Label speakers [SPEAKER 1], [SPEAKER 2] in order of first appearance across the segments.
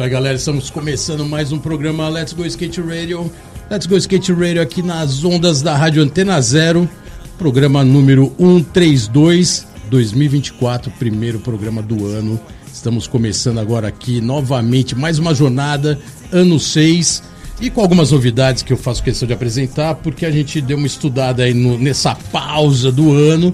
[SPEAKER 1] Isso aí, galera. Estamos começando mais um programa Let's Go Skate Radio. Let's Go Skate Radio aqui nas ondas da Rádio Antena Zero. Programa número 132, 2024, primeiro programa do ano. Estamos começando agora aqui novamente mais uma jornada, ano 6. E com algumas novidades que eu faço questão de apresentar, porque a gente deu uma estudada aí no- nessa pausa do ano.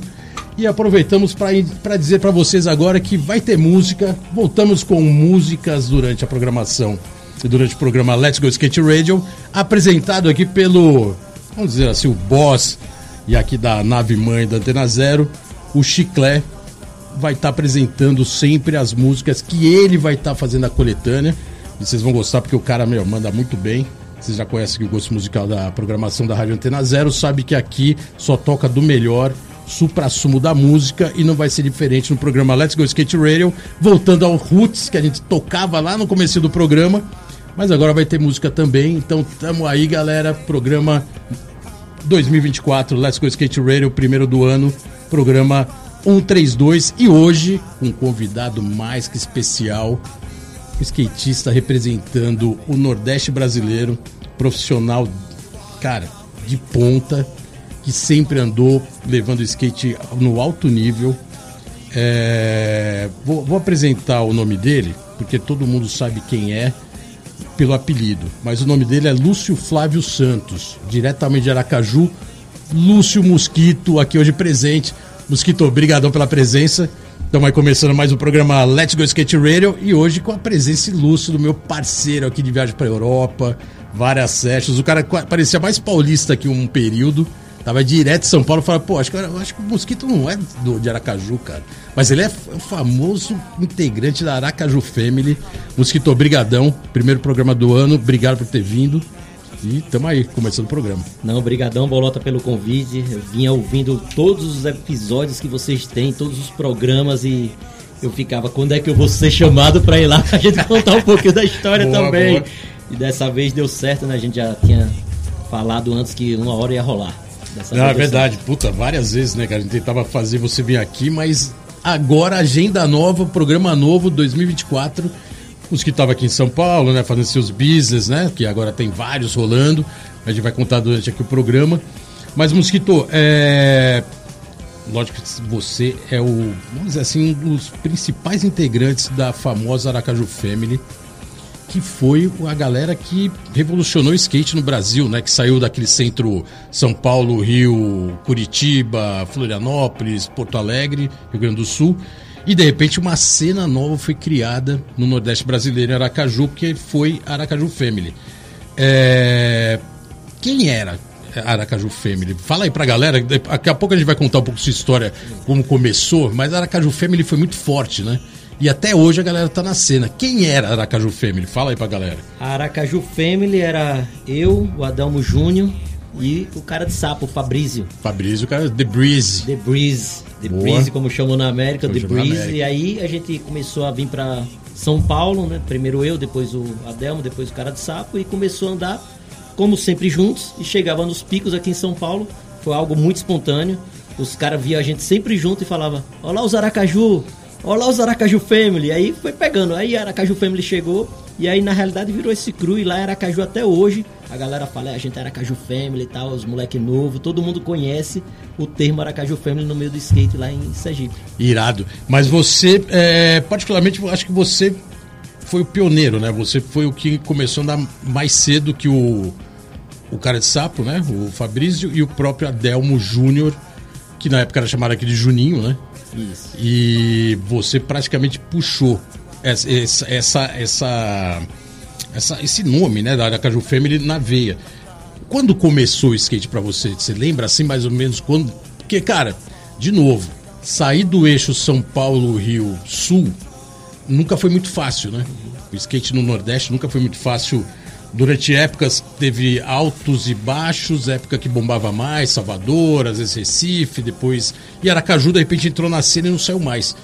[SPEAKER 1] E aproveitamos para dizer para vocês agora que vai ter música. Voltamos com músicas durante a programação, durante o programa Let's Go Skate Radio, apresentado aqui pelo, vamos dizer assim, o boss e aqui da nave mãe da Antena Zero, o Chiclé. Vai estar apresentando sempre as músicas que ele vai estar fazendo a coletânea. E vocês vão gostar porque o cara, meu, manda muito bem. Vocês já conhecem o gosto musical da programação da Rádio Antena Zero, sabe que aqui só toca do melhor, supra-sumo da música e não vai ser diferente no programa Let's Go Skate Radio, voltando ao Roots, que a gente tocava lá no começo do programa, mas agora vai ter música também, então tamo aí galera, programa 2024 Let's Go Skate Radio, primeiro do ano, programa 132 e hoje um convidado mais que especial, skatista representando o Nordeste brasileiro, profissional, cara, de ponta, que sempre andou levando o skate no alto nível. É, vou, vou apresentar o nome dele, porque todo mundo sabe quem é pelo apelido, mas o nome dele é Lúcio Flávio Santos, diretamente de Aracaju. Lúcio Mosquito, aqui hoje presente. Mosquito, obrigadão pela presença. Estamos aí começando mais um programa Let's Go Skate Radio e hoje com a presença ilustre do meu parceiro aqui de viagem para Europa, várias sessions. O cara parecia mais paulista aqui um período. Tava direto de São Paulo, falava, pô, acho que, acho que o Mosquito não é do, de Aracaju, cara. Mas ele é o famoso integrante da Aracaju Family. Mosquito, obrigadão. Primeiro programa do ano, obrigado por ter vindo. E tamo aí, começando o programa.
[SPEAKER 2] Não, brigadão, Bolota, pelo convite. Eu vinha ouvindo todos os episódios que vocês têm, todos os programas e eu ficava, quando é que eu vou ser chamado pra ir lá pra gente contar um pouquinho da história
[SPEAKER 1] Boa,
[SPEAKER 2] também.
[SPEAKER 1] boa.
[SPEAKER 2] E dessa vez deu certo, né? A gente já tinha falado antes que uma hora ia rolar. Dessa
[SPEAKER 1] Não, é verdade, puta, várias vezes, né, cara? A gente tentava fazer você vir aqui, mas agora agenda nova, programa novo, 2024. Os que estavam aqui em São Paulo, né, fazendo seus business, né? Que agora tem vários rolando. A gente vai contar durante aqui o programa. Mas, Mosquito, é. Lógico que você é o, vamos dizer assim, um dos principais integrantes da famosa Aracaju Family que foi a galera que revolucionou o skate no Brasil, né? Que saiu daquele centro São Paulo, Rio, Curitiba, Florianópolis, Porto Alegre, Rio Grande do Sul. E de repente uma cena nova foi criada no Nordeste brasileiro, em Aracaju, que foi Aracaju Family. É, Quem era Aracaju Family? Fala aí pra galera, daqui a pouco a gente vai contar um pouco sua história, como começou, mas Aracaju Family foi muito forte, né? E até hoje a galera tá na cena. Quem era a Aracaju Family? Fala aí pra galera.
[SPEAKER 2] A Aracaju Family era eu, o Adalmo Júnior e o cara de sapo, o Fabrício.
[SPEAKER 1] Fabrício, cara, The Breeze.
[SPEAKER 2] The Breeze. The
[SPEAKER 1] Boa.
[SPEAKER 2] Breeze, como chamam na América,
[SPEAKER 1] Como
[SPEAKER 2] The Breeze.
[SPEAKER 1] América.
[SPEAKER 2] E aí a gente começou a vir pra São Paulo, né? Primeiro eu, depois o Adelmo, depois o cara de sapo. E começou a andar, como sempre, juntos. E chegava nos picos aqui em São Paulo. Foi algo muito espontâneo. Os caras viam a gente sempre junto e falavam: Olá os Aracaju! Olá os Aracaju Family! Aí foi pegando. Aí Aracaju Family chegou. E aí na realidade virou esse cru. E lá é Aracaju até hoje. A galera fala: "É, a gente é Aracaju Family e tal, os moleque novo. Todo mundo conhece o termo Aracaju Family no meio do skate lá em Sergipe.
[SPEAKER 1] Irado. Mas você, é, particularmente, acho que você foi o pioneiro, né? Você foi o que começou a andar mais cedo que o, o cara de sapo, né? O Fabrício e o próprio Adelmo Júnior, que na época era chamado aqui de Juninho, né? E você praticamente puxou essa, essa, essa, essa, esse nome, né, da Aracaju Family na veia. Quando começou o skate pra você? Você lembra assim mais ou menos quando? Porque, cara, de novo, sair do eixo São Paulo-Rio Sul nunca foi muito fácil, né? O skate no Nordeste nunca foi muito fácil. Durante épocas teve altos e baixos, época que bombava mais, Salvador, às vezes Recife, depois. E Aracaju, de repente, entrou na cena e não saiu mais.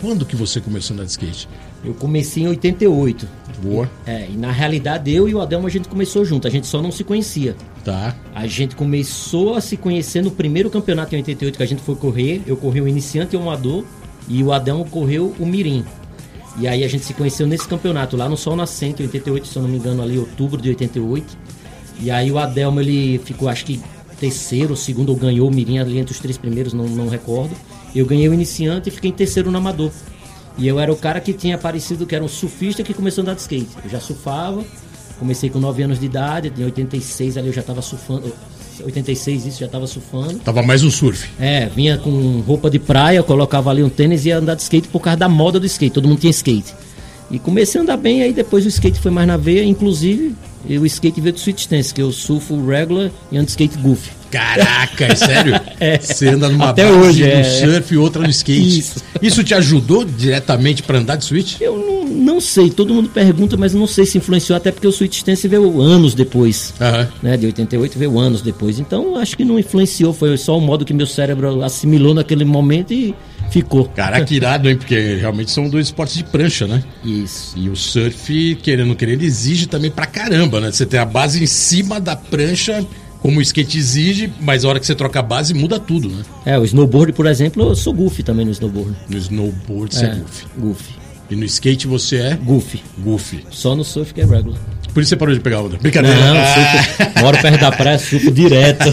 [SPEAKER 1] Quando que você começou a andar de skate?
[SPEAKER 2] Eu comecei em 88.
[SPEAKER 1] Boa.
[SPEAKER 2] É, e na realidade eu e o Adelmo a gente começou junto, a gente só não se conhecia.
[SPEAKER 1] Tá.
[SPEAKER 2] A gente começou a se conhecer no primeiro campeonato em 88 que a gente foi correr. Eu corri o iniciante e o amador e o Adelmo correu o mirim. E aí a gente se conheceu nesse campeonato lá no Sol Nascente, em 88, se eu não me engano, ali outubro de 88. E aí o Adelmo ele ficou acho que terceiro, segundo ou ganhou o mirim ali entre os três primeiros, não, não recordo. Eu ganhei o iniciante e fiquei em terceiro no amador. E eu era o cara que tinha aparecido que era um surfista que começou a andar de skate. Eu já surfava, comecei com 9 anos de idade, em 86 ali eu já estava surfando. 86 isso, já estava surfando.
[SPEAKER 1] Tava mais no surf.
[SPEAKER 2] É, vinha com roupa de praia, colocava ali um tênis e ia andar de skate por causa da moda do skate. Todo mundo tinha skate. E comecei a andar bem, aí depois o skate foi mais na veia, inclusive o skate veio do Sweet Stance, que eu surfo regular e ando skate goofy.
[SPEAKER 1] Caraca, é sério?
[SPEAKER 2] É.
[SPEAKER 1] Você anda numa
[SPEAKER 2] Até
[SPEAKER 1] base
[SPEAKER 2] hoje,
[SPEAKER 1] no
[SPEAKER 2] é.
[SPEAKER 1] surf e outra no skate.
[SPEAKER 2] Isso.
[SPEAKER 1] Isso te ajudou diretamente para andar de switch?
[SPEAKER 2] Eu não, sei, todo mundo pergunta, mas não sei se influenciou, até porque o Sweet Stance veio anos depois.
[SPEAKER 1] Aham.
[SPEAKER 2] Né, de 88 veio anos depois. Então acho que não influenciou, foi só o modo que meu cérebro assimilou naquele momento e ficou.
[SPEAKER 1] Caraca, que irado, hein? Porque realmente são dois esportes de prancha, né?
[SPEAKER 2] Isso.
[SPEAKER 1] E o surf, querendo ou querendo, exige também pra caramba, né? Você tem a base em cima da prancha, como o skate exige, mas a hora que você troca a base muda tudo, né?
[SPEAKER 2] É, o snowboard, por exemplo, eu sou goofy também no snowboard.
[SPEAKER 1] No snowboard você é,
[SPEAKER 2] É,
[SPEAKER 1] goofy.
[SPEAKER 2] goofy.
[SPEAKER 1] E no skate você é
[SPEAKER 2] Goofy.
[SPEAKER 1] goofy.
[SPEAKER 2] Só no surf que é regular.
[SPEAKER 1] Por isso você parou de pegar onda. Brincadeira.
[SPEAKER 2] Não,
[SPEAKER 1] Ah.
[SPEAKER 2] surfo, moro perto da praia, surfo direto.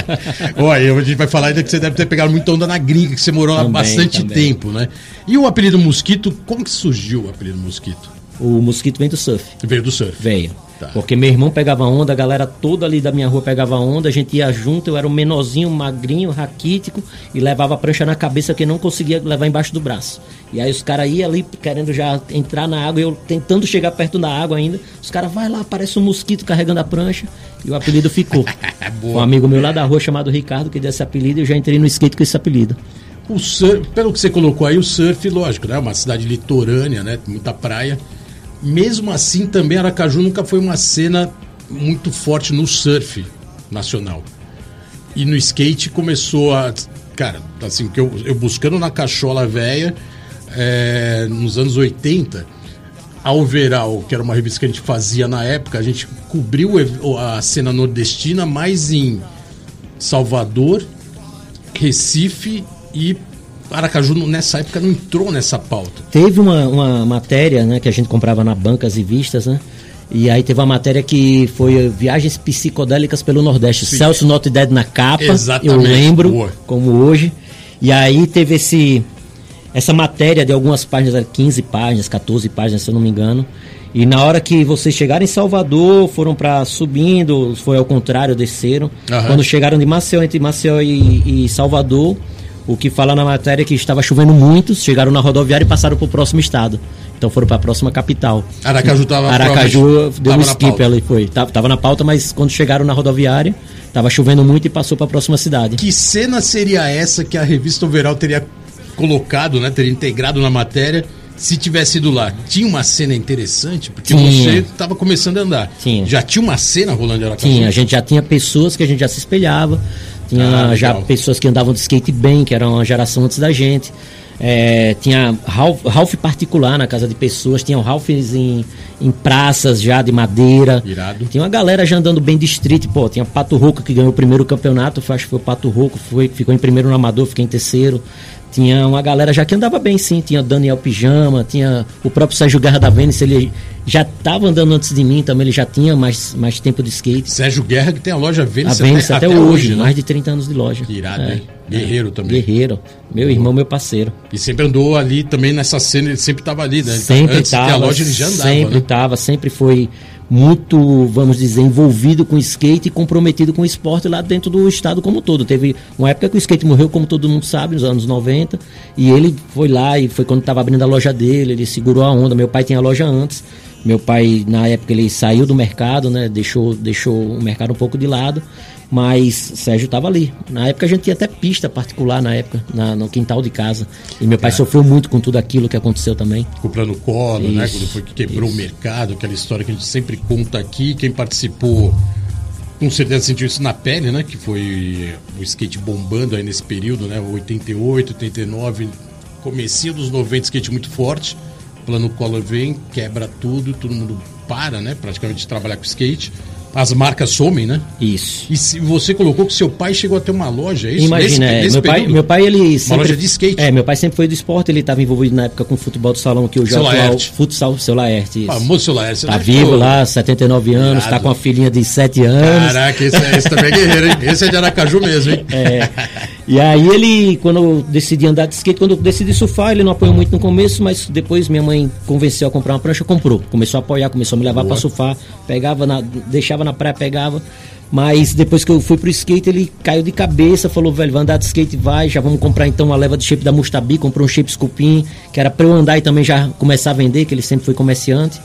[SPEAKER 1] Olha, a gente vai falar ainda que você deve ter pegado muita onda na gringa, que você morou lá há
[SPEAKER 2] Também,
[SPEAKER 1] bastante
[SPEAKER 2] também.
[SPEAKER 1] tempo, né? E o apelido Mosquito, como que surgiu o apelido Mosquito?
[SPEAKER 2] o mosquito vem do surf.
[SPEAKER 1] Veio do surf.
[SPEAKER 2] Veio.
[SPEAKER 1] Tá.
[SPEAKER 2] Porque meu irmão pegava onda, a galera toda ali da minha rua pegava onda, a gente ia junto, eu era um menorzinho, magrinho, raquítico e levava a prancha na cabeça que não conseguia levar embaixo do braço. E aí os caras iam ali querendo já entrar na água, eu tentando chegar perto da água ainda. Os caras, vai lá, parece um mosquito carregando a prancha. E o apelido ficou. Um amigo meu lá da rua chamado Ricardo que deu esse apelido e eu já entrei no skate com esse apelido.
[SPEAKER 1] O surf, pelo que você colocou aí, o surf, lógico, né? Uma cidade litorânea, né? Muita praia. Mesmo assim, também Aracaju nunca foi uma cena muito forte no surf nacional. E no skate começou a. Cara, assim, que eu, eu buscando na cachola velha, é, nos anos 80, a Overall, que era uma revista que a gente fazia na época, a gente cobriu a cena nordestina mais em Salvador, Recife e Aracaju nessa época não entrou nessa pauta.
[SPEAKER 2] Teve uma, uma matéria né, que a gente comprava na bancas e vistas, né? E aí teve uma matéria que foi Viagens Psicodélicas pelo Nordeste.
[SPEAKER 1] Sim.
[SPEAKER 2] Celso Not Dead na capa,
[SPEAKER 1] Exatamente.
[SPEAKER 2] eu lembro,
[SPEAKER 1] Boa.
[SPEAKER 2] como hoje. E aí teve esse essa matéria de algumas páginas, era 15 páginas, 14 páginas, se eu não me engano. E na hora que vocês chegaram em Salvador, foram para subindo, foi ao contrário, desceram.
[SPEAKER 1] Aham.
[SPEAKER 2] Quando chegaram de Maceió, entre Maceió e, e Salvador, o que fala na matéria é que estava chovendo muito, chegaram na rodoviária e passaram para o próximo estado. Então foram para a próxima capital.
[SPEAKER 1] Aracaju tava
[SPEAKER 2] Aracaju deu um skip ali, foi. Tava, tava na pauta, mas quando chegaram na rodoviária, tava chovendo muito e passou para a próxima cidade.
[SPEAKER 1] Que cena seria essa que a revista Overall teria colocado, né? Teria integrado na matéria se tivesse ido lá? Tinha uma cena interessante, porque
[SPEAKER 2] Tinha.
[SPEAKER 1] você estava começando a andar.
[SPEAKER 2] Tinha.
[SPEAKER 1] Já tinha uma cena rolando em Aracaju?
[SPEAKER 2] Tinha, a gente já tinha pessoas que a gente já se espelhava, tinha
[SPEAKER 1] Ah,
[SPEAKER 2] já pessoas que andavam de skate bem, que eram uma geração antes da gente. É, tinha Ralph, Ralph particular na casa de pessoas, tinham Ralphs em, em praças já de madeira.
[SPEAKER 1] Irado.
[SPEAKER 2] Tinha uma galera já andando bem de street, pô. Tinha Pato Roco que ganhou o primeiro campeonato, acho que foi o Pato Roco, foi, ficou em primeiro no Amador, fiquei em terceiro. Tinha uma galera já que andava bem, sim. Tinha Daniel Pijama, tinha o próprio Sérgio Guerra da Vênice, ele já estava andando antes de mim também, ele já tinha mais, mais tempo de skate.
[SPEAKER 1] Sérgio Guerra, que tem a loja
[SPEAKER 2] A
[SPEAKER 1] Vênice,
[SPEAKER 2] Vênice até, hoje,
[SPEAKER 1] né?
[SPEAKER 2] mais de 30 anos de loja.
[SPEAKER 1] Que irado,
[SPEAKER 2] É.
[SPEAKER 1] hein? Guerreiro também.
[SPEAKER 2] Guerreiro. Meu irmão, meu parceiro.
[SPEAKER 1] E sempre andou ali também nessa cena, ele sempre estava ali, né?
[SPEAKER 2] Sempre
[SPEAKER 1] Antes de ter a
[SPEAKER 2] estava.
[SPEAKER 1] loja ele já andava,
[SPEAKER 2] Sempre
[SPEAKER 1] né?
[SPEAKER 2] estava, sempre foi muito, vamos dizer, envolvido com skate e comprometido com o esporte lá dentro do estado como um todo. Teve uma época que o skate morreu, como todo mundo sabe, nos anos 90, e ele foi lá e foi quando estava abrindo a loja dele, ele segurou a onda. Meu pai tinha a loja antes, Meu pai, na época, ele saiu do mercado, né? Deixou, deixou o mercado um pouco de lado. Mas Sérgio estava ali. Na época a gente tinha até pista particular na época, na, no quintal de casa. E meu pai
[SPEAKER 1] Cara.
[SPEAKER 2] sofreu muito com tudo aquilo que aconteceu também.
[SPEAKER 1] Com o plano colo, né?
[SPEAKER 2] Isso,
[SPEAKER 1] Quando foi que quebrou
[SPEAKER 2] isso.
[SPEAKER 1] o mercado, aquela história que a gente sempre conta aqui. Quem participou com certeza sentiu isso na pele, né? Que foi o skate bombando aí nesse período, né? 88, 89, comecinho dos 90, skate muito forte. Plano Collor vem, quebra tudo, todo mundo para, né? Praticamente de trabalhar com skate. As marcas somem, né?
[SPEAKER 2] Isso.
[SPEAKER 1] E se você colocou que seu pai chegou a ter uma loja, é isso?
[SPEAKER 2] Imagina,
[SPEAKER 1] Nesse-
[SPEAKER 2] é,
[SPEAKER 1] nesse
[SPEAKER 2] meu, pai, meu pai, ele sempre...
[SPEAKER 1] loja de skate.
[SPEAKER 2] É, meu pai sempre foi do esporte, ele estava envolvido na época com futebol do salão, que é o atual
[SPEAKER 1] Laerte.
[SPEAKER 2] futsal, seu Laerte. isso.
[SPEAKER 1] Famoso seu Laércio.
[SPEAKER 2] Tá
[SPEAKER 1] né?
[SPEAKER 2] vivo
[SPEAKER 1] Pô,
[SPEAKER 2] lá, 79 anos,
[SPEAKER 1] Irado.
[SPEAKER 2] tá com uma filhinha de 7 anos.
[SPEAKER 1] Caraca, esse, é- esse também é guerreiro, hein? Esse é de Aracaju mesmo, hein?
[SPEAKER 2] É. E aí ele, quando eu decidi andar de skate, quando eu decidi surfar, ele não apoiou muito no começo, mas depois minha mãe convenceu a comprar uma prancha, comprou. Começou a apoiar, começou a me levar para surfar, pegava, na, deixava na praia, pegava. Mas depois que eu fui pro skate, ele caiu de cabeça, falou, velho, vai andar de skate, vai, já vamos comprar então uma leva de shape da Mustabi, comprou um shape Sculpin, que era pra eu andar e também já começar a vender, que ele sempre foi comerciante.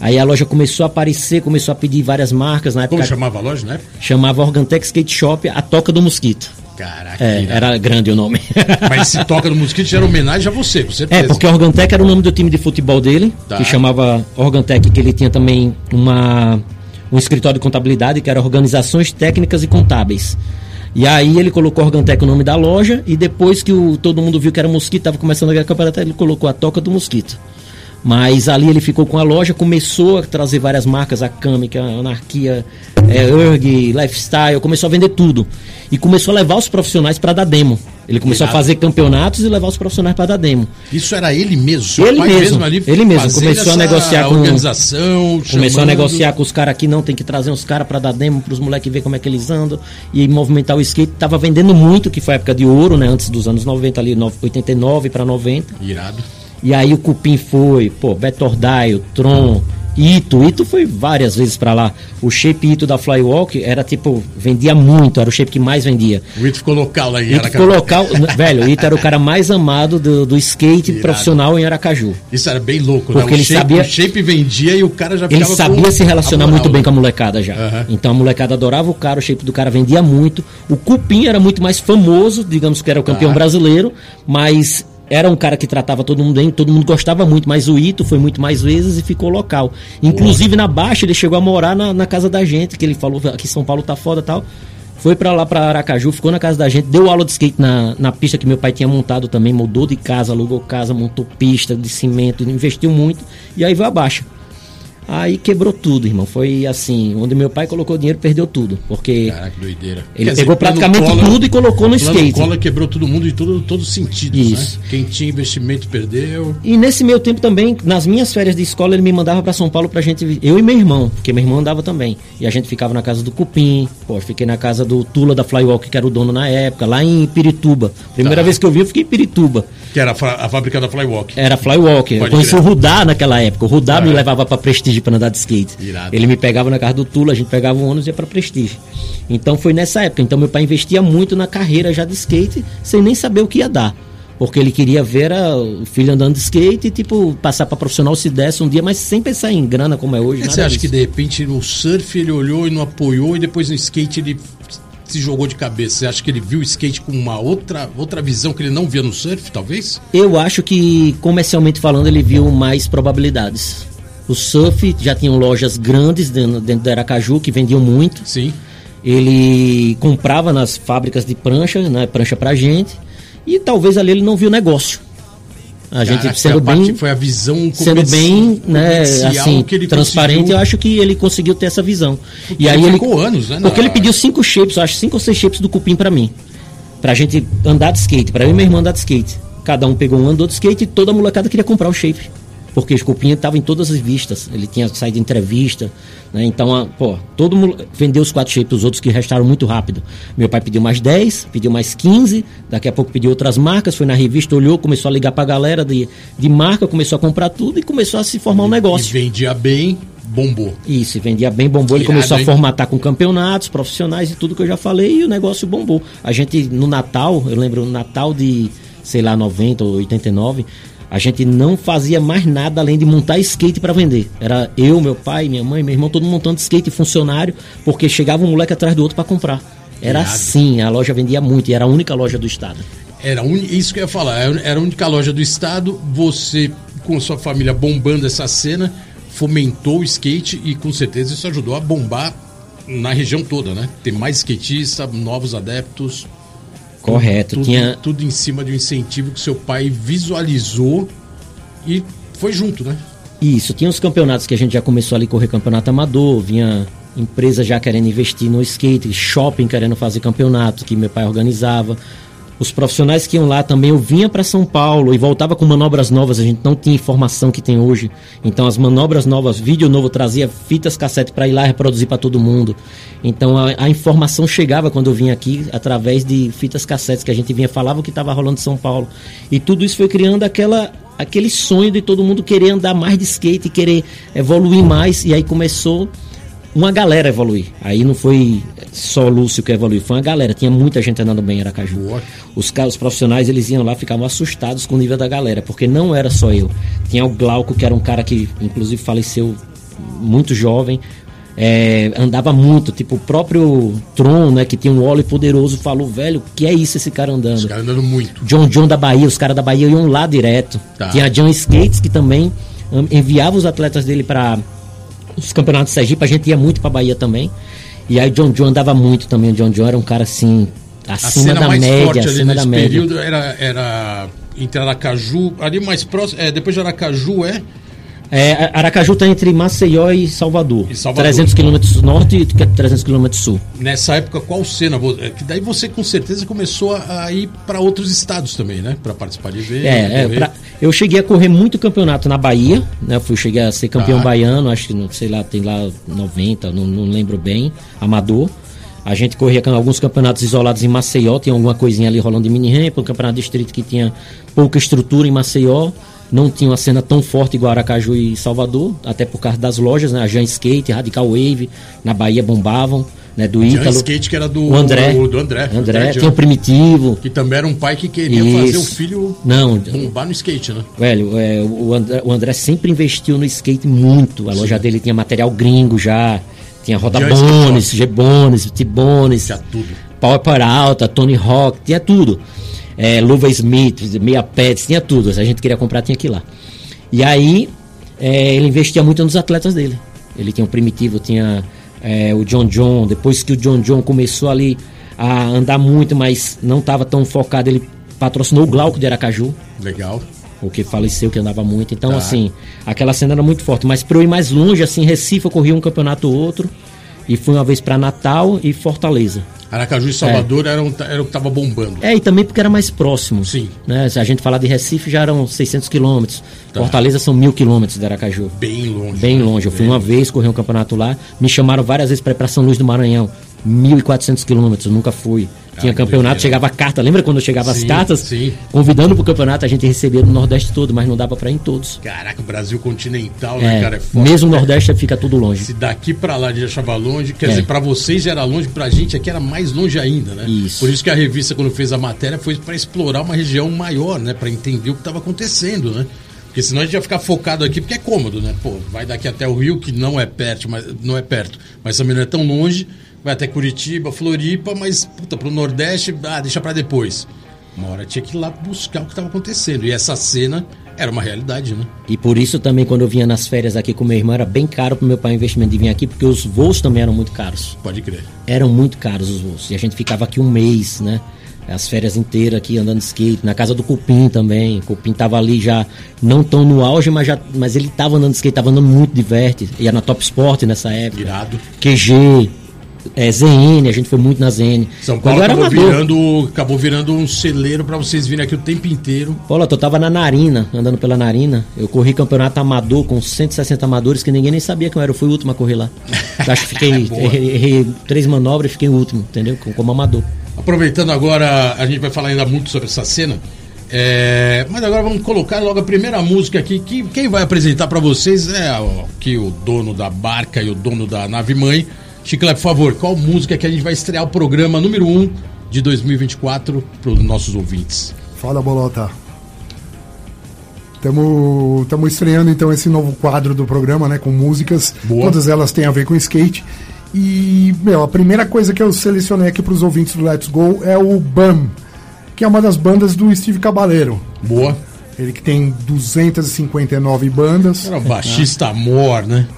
[SPEAKER 2] Aí a loja começou a aparecer, começou a pedir várias marcas, na
[SPEAKER 1] Como
[SPEAKER 2] época
[SPEAKER 1] chamava a loja, né?
[SPEAKER 2] chamava Organtec Skate Shop, a Toca do Mosquito.
[SPEAKER 1] Caraca,
[SPEAKER 2] É, era grande o nome.
[SPEAKER 1] Mas se toca no mosquito era homenagem a você, com certeza.
[SPEAKER 2] É, porque Organtec era o nome do time de futebol dele,
[SPEAKER 1] Tá.
[SPEAKER 2] que chamava Organtec, que ele tinha também uma, um escritório de contabilidade, que era Organizações Técnicas e Contábeis. E aí ele colocou Organtec o nome da loja, e depois que o, todo mundo viu que era mosquito, estava começando a ganhar campeonato, ele colocou a Toca do Mosquito. Mas ali ele ficou com a loja, começou a trazer várias marcas, a Kamica, a Anarquia, é, Erg, Lifestyle, começou a vender tudo. E começou a levar os profissionais para dar demo. Ele começou
[SPEAKER 1] Irado.
[SPEAKER 2] a fazer campeonatos e levar os profissionais para dar demo.
[SPEAKER 1] Isso era ele mesmo,
[SPEAKER 2] Ele
[SPEAKER 1] pai
[SPEAKER 2] mesmo,
[SPEAKER 1] ali
[SPEAKER 2] ele mesmo. Começou a negociar com-
[SPEAKER 1] organização,
[SPEAKER 2] Começou a
[SPEAKER 1] chamando-
[SPEAKER 2] negociar com os caras aqui, não, tem que trazer uns caras para dar demo pros moleques ver como é que eles andam e movimentar o skate. Tava vendendo muito, que foi a época de ouro, né? Antes dos anos 90, ali, no- 89 para 90.
[SPEAKER 1] Irado.
[SPEAKER 2] E aí o Cupim foi, pô, Betordaio, Tron, Ito. Ito foi várias vezes para lá. O shape Ito da Flywalk era tipo, vendia muito, era o shape que mais vendia.
[SPEAKER 1] O Ito ficou local lá em
[SPEAKER 2] Ito ficou
[SPEAKER 1] Aracaju.
[SPEAKER 2] local, velho, o Ito era o cara mais amado do, do skate
[SPEAKER 1] Irado.
[SPEAKER 2] profissional em Aracaju.
[SPEAKER 1] Isso era bem louco,
[SPEAKER 2] Porque
[SPEAKER 1] né? O
[SPEAKER 2] ele
[SPEAKER 1] shape,
[SPEAKER 2] sabia-
[SPEAKER 1] o shape vendia e o cara já
[SPEAKER 2] Ele sabia se relacionar
[SPEAKER 1] moral,
[SPEAKER 2] muito bem
[SPEAKER 1] né?
[SPEAKER 2] com a molecada já.
[SPEAKER 1] Aham.
[SPEAKER 2] Então a molecada adorava o cara, o shape do cara vendia muito. O Cupim era muito mais famoso, digamos que era o campeão
[SPEAKER 1] Tá.
[SPEAKER 2] brasileiro, mas era um cara que tratava todo mundo bem, todo mundo gostava muito, mas o Ito foi muito mais vezes e ficou local. Inclusive na Baixa ele chegou a morar na, na casa da gente, que ele falou que São Paulo tá foda tal. Foi pra lá, pra Aracaju, ficou na casa da gente, deu aula de skate na, na pista que meu pai tinha montado também, mudou de casa, alugou casa, montou pista de cimento, investiu muito, e aí veio a baixa. Aí quebrou tudo, irmão. Foi assim, onde meu pai colocou dinheiro, perdeu tudo. Porque
[SPEAKER 1] Caraca, que doideira.
[SPEAKER 2] ele
[SPEAKER 1] Quer dizer,
[SPEAKER 2] pegou
[SPEAKER 1] plano
[SPEAKER 2] praticamente
[SPEAKER 1] Collor-
[SPEAKER 2] tudo e colocou no skate.
[SPEAKER 1] Collor quebrou todo mundo de todo, todos os sentidos,
[SPEAKER 2] Isso.
[SPEAKER 1] né? Quem tinha investimento perdeu.
[SPEAKER 2] E nesse meio tempo também, nas minhas férias de escola, ele me mandava pra São Paulo pra gente. Eu e meu irmão, porque meu irmão andava também. E a gente ficava na casa do Cupim, pô, fiquei na casa do Tula da Flywalk, que era o dono na época, lá em Pirituba. Primeira
[SPEAKER 1] Tá.
[SPEAKER 2] vez que eu vi, eu fiquei em Pirituba.
[SPEAKER 1] Que era a, a fábrica da Flywalk.
[SPEAKER 2] Era Flywalk. Eu
[SPEAKER 1] Pode
[SPEAKER 2] conheci
[SPEAKER 1] crer.
[SPEAKER 2] o Rudá naquela época. O Rudá
[SPEAKER 1] Ah,
[SPEAKER 2] me
[SPEAKER 1] é.
[SPEAKER 2] levava pra Prestígio pra andar de skate.
[SPEAKER 1] Irado.
[SPEAKER 2] Ele me pegava na casa do Tula, a gente pegava um ônibus e ia pra Prestígio. Então foi nessa época. Então meu pai investia muito na carreira já de skate, sem nem saber o que ia dar. Porque ele queria ver a- o filho andando de skate e, tipo, passar pra profissional se desse um dia, mas sem pensar em grana como é hoje.
[SPEAKER 1] Você acha
[SPEAKER 2] disso.
[SPEAKER 1] que de repente no surf ele olhou e não apoiou e depois no skate ele se jogou de cabeça? Você acha que ele viu o skate com uma outra, outra visão que ele não via no surf, talvez?
[SPEAKER 2] Eu acho que, comercialmente falando, ele viu mais probabilidades. O surf já tinham lojas grandes dentro, dentro da Aracaju que vendiam muito.
[SPEAKER 1] Sim.
[SPEAKER 2] Ele comprava nas fábricas de prancha, né, prancha pra gente, e talvez ali ele não viu negócio. A gente
[SPEAKER 1] Caraca,
[SPEAKER 2] sendo
[SPEAKER 1] a
[SPEAKER 2] bem,
[SPEAKER 1] foi a visão
[SPEAKER 2] sendo bem, né, assim, transparente,
[SPEAKER 1] conseguiu.
[SPEAKER 2] eu acho que ele conseguiu ter essa visão.
[SPEAKER 1] Porque
[SPEAKER 2] e aí
[SPEAKER 1] ele ficou anos, né,
[SPEAKER 2] Porque
[SPEAKER 1] na-
[SPEAKER 2] ele pediu cinco shapes, eu acho cinco ou seis shapes do cupim pra mim, pra gente andar de skate, pra eu e meu irmão andar de skate. Cada um pegou um andou de skate e toda a molecada queria comprar o shape. Porque Cupim estava em todas as vistas. Ele tinha saído de entrevista. Né? Então, a- pô, todo mundo vendeu os quatro shapes, os outros que restaram muito rápido. Meu pai pediu mais 10, pediu mais 15, daqui a pouco pediu outras marcas, foi na revista, olhou, começou a ligar pra galera de, de marca, começou a comprar tudo e começou a se formar um
[SPEAKER 1] E
[SPEAKER 2] negócio.
[SPEAKER 1] vendia bem, bombou.
[SPEAKER 2] Isso, e vendia bem, bombou. Ele começou a
[SPEAKER 1] hein?
[SPEAKER 2] formatar com campeonatos profissionais e tudo que eu já falei, e o negócio bombou. A gente, no Natal, eu lembro, no Natal de, sei lá, 90 ou 89, a gente não fazia mais nada além de montar skate para vender. Era eu, meu pai, minha mãe, meu irmão, todo montando skate funcionário, porque chegava um moleque atrás do outro para comprar. Era assim, a loja vendia muito e era a única loja do estado.
[SPEAKER 1] Era un... isso que eu ia falar, era a única loja do estado, você com sua família bombando essa cena, fomentou o skate e com certeza isso ajudou a bombar na região toda, né? Tem mais skatistas, novos adeptos.
[SPEAKER 2] Correto.
[SPEAKER 1] Tudo,
[SPEAKER 2] tinha...
[SPEAKER 1] tudo em cima de um incentivo que seu pai visualizou e foi junto, né?
[SPEAKER 2] Isso, tinha os campeonatos que a gente já começou ali a correr campeonato amador, vinha empresa já querendo investir no skate, shopping querendo fazer campeonato que meu pai organizava. Os profissionais que iam lá também, eu vinha para São Paulo e voltava com manobras novas, a gente não tinha informação que tem hoje. Então as manobras novas, vídeo novo trazia fitas cassete para ir lá reproduzir para todo mundo. Então a, a, informação chegava quando eu vinha aqui através de fitas cassetes que a gente vinha falava o que estava rolando em São Paulo. E tudo isso foi criando aquela aquele sonho de todo mundo querer andar mais de skate, querer evoluir mais e aí começou uma galera evoluir. Aí não foi só Lúcio que evoluiu, foi uma galera. Tinha muita gente andando bem em Aracaju. Os, os profissionais, eles iam lá, ficavam assustados com o nível da galera, porque não era só eu. Tinha o Glauco, que era um cara que, inclusive, faleceu muito jovem. É, andava muito, tipo o próprio Tron, né, que tinha um óleo poderoso, falou, velho, que é isso esse cara andando? Os
[SPEAKER 1] caras andando muito.
[SPEAKER 2] John John da Bahia, os caras da Bahia iam lá direto. Tá. Tinha a John Skates, que também enviava os atletas dele para os campeonatos de Sergipe, a gente ia muito pra Bahia também. E aí John John andava muito também. O John John era um cara assim, acima da média, acima da média. período
[SPEAKER 1] era, era entre Aracaju, ali mais próximo, é, depois de Aracaju é
[SPEAKER 2] é, Aracaju está entre Maceió e Salvador. E Salvador. 300 quilômetros norte e 300 quilômetros sul.
[SPEAKER 1] Nessa época, qual cena? É que daí você com certeza começou a ir para outros estados também, né? Para participar de eventos.
[SPEAKER 2] É, é eu cheguei a correr muito campeonato na Bahia, né? Eu fui, cheguei a ser campeão ah. baiano, acho que, sei lá, tem lá 90, não, não lembro bem, amador. A gente corria alguns campeonatos isolados em Maceió, tinha alguma coisinha ali rolando de mini ramp, um campeonato distrito que tinha pouca estrutura em Maceió não tinha uma cena tão forte igual Aracaju e Salvador, até por causa das lojas, né? A Jan Skate, Radical Wave, na Bahia bombavam, né? Do Ítalo. Jan
[SPEAKER 1] Skate que era do,
[SPEAKER 2] o André.
[SPEAKER 1] Do, do André.
[SPEAKER 2] André, tinha o Primitivo.
[SPEAKER 1] Que também era um pai que queria Isso. fazer o filho
[SPEAKER 2] não,
[SPEAKER 1] bombar no skate, né?
[SPEAKER 2] Velho, é, o, André, o André sempre investiu no skate muito. A Sim. loja dele tinha material gringo já, tinha roda bones, G-bones, T-bones. Tinha tudo. Power para alta, Tony Hawk, tinha tudo é, luva Smith, meia pets, tinha tudo. Se a gente queria comprar, tinha que ir lá. E aí, é, ele investia muito nos atletas dele. Ele tinha o Primitivo, tinha é, o John John. Depois que o John John começou ali a andar muito, mas não estava tão focado, ele patrocinou o Glauco de Aracaju.
[SPEAKER 1] Legal.
[SPEAKER 2] O que faleceu, que andava muito. Então, tá. assim, aquela cena era muito forte. Mas para eu ir mais longe, assim, Recife, eu um campeonato ou outro. E fui uma vez para Natal e Fortaleza.
[SPEAKER 1] Aracaju e Salvador é. eram, era o que estava bombando.
[SPEAKER 2] É, e também porque era mais próximo.
[SPEAKER 1] Sim.
[SPEAKER 2] Né? Se a gente falar de Recife, já eram 600 quilômetros. Tá. Fortaleza são mil quilômetros de Aracaju.
[SPEAKER 1] Bem longe.
[SPEAKER 2] Bem né? longe. Eu fui uma vez correr um campeonato lá. Me chamaram várias vezes para ir para São Luís do Maranhão. 1.400 quilômetros, nunca fui. Tinha campeonato, chegava carta. Lembra quando chegava sim, as cartas?
[SPEAKER 1] Sim.
[SPEAKER 2] Convidando pro campeonato, a gente recebia no Nordeste todo, mas não dava para ir em todos.
[SPEAKER 1] Caraca, o Brasil continental, né,
[SPEAKER 2] é,
[SPEAKER 1] cara?
[SPEAKER 2] É forte, mesmo o Nordeste fica tudo longe.
[SPEAKER 1] Se daqui para lá a gente achava longe, quer é. dizer, para vocês era longe, pra gente aqui era mais longe ainda, né?
[SPEAKER 2] Isso.
[SPEAKER 1] Por isso que a revista, quando fez a matéria, foi para explorar uma região maior, né? Para entender o que estava acontecendo, né? Porque senão a gente ia ficar focado aqui, porque é cômodo, né? Pô, vai daqui até o Rio, que não é perto, mas não é perto, mas também não é tão longe vai até Curitiba, Floripa, mas puta, pro Nordeste, ah, deixa para depois. Uma hora tinha que ir lá buscar o que estava acontecendo. E essa cena era uma realidade, né?
[SPEAKER 2] E por isso também, quando eu vinha nas férias aqui com meu irmão, era bem caro pro meu pai o investimento de vir aqui, porque os voos também eram muito caros.
[SPEAKER 1] Pode crer.
[SPEAKER 2] Eram muito caros os voos. E a gente ficava aqui um mês, né? As férias inteiras aqui andando de skate, na casa do Cupim também. O Cupim tava ali já, não tão no auge, mas, já, mas ele tava andando de skate, tava andando muito diverte. Ia na Top Sport nessa época.
[SPEAKER 1] Irado.
[SPEAKER 2] QG, é, ZN, a gente foi muito na ZN.
[SPEAKER 1] São Paulo acabou virando, acabou virando um celeiro para vocês virem aqui o tempo inteiro.
[SPEAKER 2] Paulo, eu tava na Narina, andando pela Narina. Eu corri campeonato amador com 160 amadores que ninguém nem sabia que eu era. Eu fui o último a correr lá. Acho que fiquei, errei, errei, três manobras e fiquei o último, entendeu? Como amador.
[SPEAKER 1] Aproveitando agora, a gente vai falar ainda muito sobre essa cena. É, mas agora vamos colocar logo a primeira música aqui. Que quem vai apresentar para vocês é aqui o dono da barca e o dono da nave mãe. Chiclé, por favor, qual música que a gente vai estrear o programa número 1 um de 2024 para os nossos ouvintes?
[SPEAKER 3] Fala, Bolota. Estamos estreando então esse novo quadro do programa, né? Com músicas.
[SPEAKER 1] Boa.
[SPEAKER 3] Todas elas têm a ver com skate. E, meu, a primeira coisa que eu selecionei aqui para os ouvintes do Let's Go é o BAM, que é uma das bandas do Steve Cabaleiro.
[SPEAKER 1] Boa.
[SPEAKER 3] Ele que tem 259 bandas.
[SPEAKER 1] Era um baixista amor, né?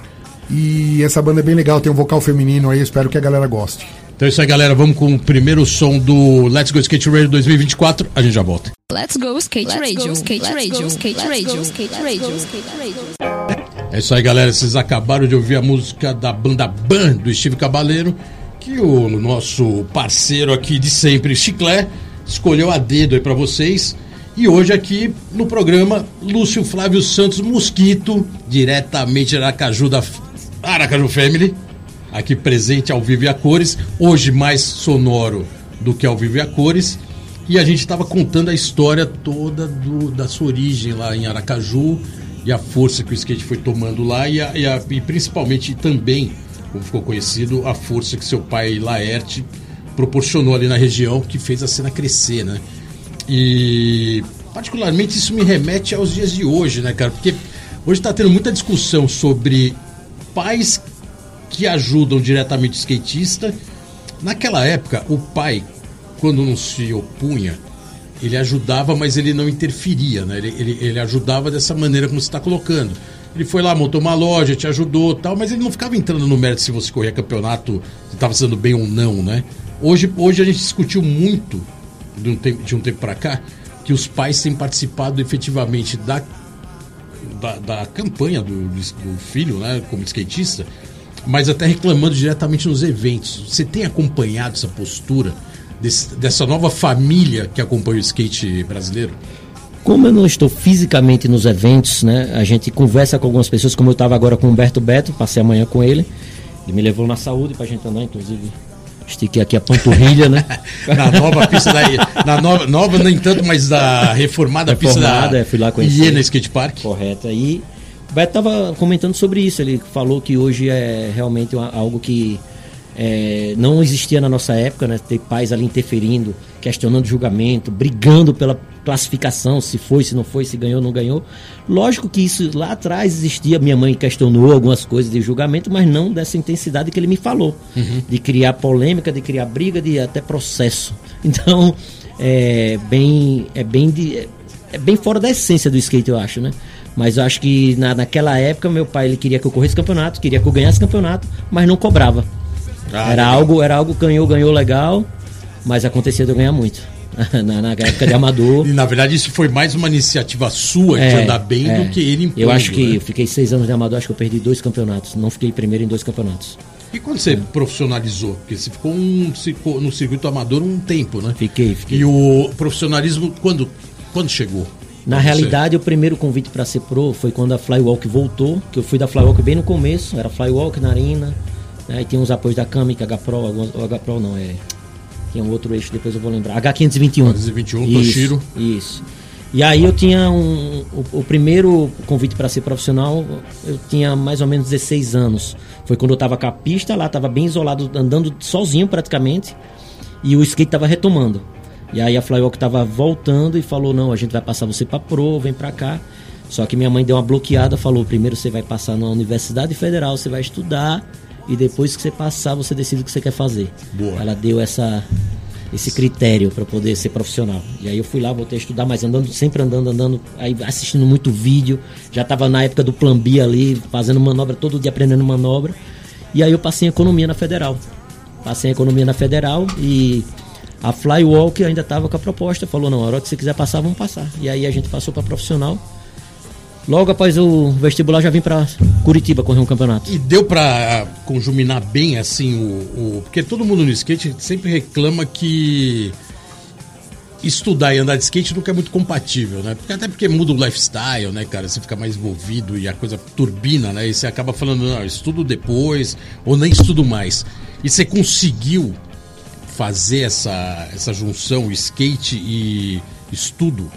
[SPEAKER 3] E essa banda é bem legal, tem um vocal feminino aí, espero que a galera goste.
[SPEAKER 1] Então é isso aí, galera. Vamos com o primeiro som do Let's Go Skate Radio 2024. A gente já volta.
[SPEAKER 4] Let's go skate radio, skate radio, skate radio, skate radio, skate radio.
[SPEAKER 1] É isso aí, galera. Vocês acabaram de ouvir a música da banda Ban do Steve Cabaleiro, que o nosso parceiro aqui de sempre, Chiclé, escolheu a dedo aí pra vocês. E hoje aqui no programa, Lúcio Flávio Santos Mosquito, diretamente de Aracaju da Aracaju Family, aqui presente ao vivo e a cores, hoje mais sonoro do que ao vivo e a cores. E a gente estava contando a história toda do, da sua origem lá em Aracaju e a força que o skate foi tomando lá e, a- e a- e principalmente também, como ficou conhecido, a força que seu pai Laerte proporcionou ali na região que fez a cena crescer, né? E particularmente isso me remete aos dias de hoje, né, cara? Porque hoje está tendo muita discussão sobre pais que ajudam diretamente o skatista. Naquela época, o pai, quando não se opunha, ele ajudava, mas ele não interferia, né? Ele, ele, ele ajudava dessa maneira como você está colocando. Ele foi lá, montou uma loja, te ajudou tal, mas ele não ficava entrando no mérito se você corria campeonato, se estava sendo bem ou não, né? Hoje, hoje a gente discutiu muito, de um tempo, de um tempo para cá, que os pais têm participado efetivamente da da, da campanha do, do filho, né, como skatista, mas até reclamando diretamente nos eventos. Você tem acompanhado essa postura desse- dessa nova família que acompanha o skate brasileiro?
[SPEAKER 2] Como eu não estou fisicamente nos eventos, né? A gente conversa com algumas pessoas, como eu estava agora com o Humberto Beto, passei amanhã com ele. Ele me levou na saúde pra gente andar, inclusive. Estiquei aqui a panturrilha, né?
[SPEAKER 1] Na nova pista da. Na nova, nova nem tanto, mas da reformada, pista
[SPEAKER 2] Reformada,
[SPEAKER 1] da
[SPEAKER 2] é, fui lá conhecer.
[SPEAKER 1] Iena Skate Park.
[SPEAKER 2] Correto. Aí o Beto estava comentando sobre isso. Ele falou que hoje é realmente uma- algo que é, não existia na nossa época, né? Ter pais ali interferindo, questionando o julgamento, brigando pela classificação, se foi, se não foi, se ganhou, não ganhou. Lógico que isso lá atrás existia. Minha mãe questionou algumas coisas de julgamento, mas não dessa intensidade que ele me falou, de criar polêmica, de criar briga, de até processo. Então é bem, é bem de, é bem fora da essência do skate, eu acho, né? Mas eu acho que na, naquela época meu pai ele queria que eu corresse campeonato, queria que eu ganhasse campeonato, mas não cobrava.
[SPEAKER 1] Ah,
[SPEAKER 2] era
[SPEAKER 1] legal.
[SPEAKER 2] algo, era algo ganhou, ganhou legal, mas acontecia de eu ganhar muito. na, na época de amador.
[SPEAKER 1] E na verdade isso foi mais uma iniciativa sua de andar bem
[SPEAKER 2] é.
[SPEAKER 1] do que ele impondo,
[SPEAKER 2] Eu acho que
[SPEAKER 1] né?
[SPEAKER 2] eu fiquei seis anos de amador, acho que eu perdi dois campeonatos. Não fiquei primeiro em dois campeonatos.
[SPEAKER 1] E quando você profissionalizou? Porque você ficou um, no circuito amador um tempo, né?
[SPEAKER 2] Fiquei, fiquei.
[SPEAKER 1] E o profissionalismo, quando, quando chegou?
[SPEAKER 2] Na
[SPEAKER 1] você?
[SPEAKER 2] realidade, o primeiro convite para ser pro foi quando a Flywalk voltou, que eu fui da Flywalk bem no começo, era Flywalk, Narina, né, aí tinha uns apoios da Kamica, HPro, alguns- o HPro não, é. Tinha um outro eixo, depois eu vou lembrar. H521.
[SPEAKER 1] H521,
[SPEAKER 2] Isso,
[SPEAKER 1] Toshiro.
[SPEAKER 2] Isso. E aí eu tinha um. O, o primeiro convite para ser profissional, eu tinha mais ou menos 16 anos. Foi quando eu tava com a pista lá, tava bem isolado, andando sozinho praticamente. E o skate tava retomando. E aí a Flywalk tava voltando e falou: "Não, a gente vai passar você para pro, vem para cá". Só que minha mãe deu uma bloqueada, falou: "Primeiro você vai passar na Universidade Federal, você vai estudar e depois que você passar, você decide o que você quer fazer".
[SPEAKER 1] Boa.
[SPEAKER 2] Ela deu essa esse critério para poder ser profissional. E aí eu fui lá, voltei a estudar, mas andando, sempre andando, andando, aí assistindo muito vídeo. Já tava na época do Plan B ali, fazendo manobra, todo dia aprendendo manobra. E aí eu passei em economia na Federal. Passei em economia na Federal e a Flywalk ainda tava com a proposta, falou: "Não, a hora que você quiser passar, vamos passar". E aí a gente passou para profissional. Logo após o vestibular já vim para Curitiba correr um campeonato.
[SPEAKER 1] E deu pra conjuminar bem assim o, o- Porque todo mundo no skate sempre reclama que estudar e andar de skate nunca é muito compatível, né? Porque, até porque muda o lifestyle, né, cara? Você fica mais envolvido e a coisa turbina, né? E você acaba falando, não, estudo depois, ou nem estudo mais. E você conseguiu fazer essa, essa junção skate e estudo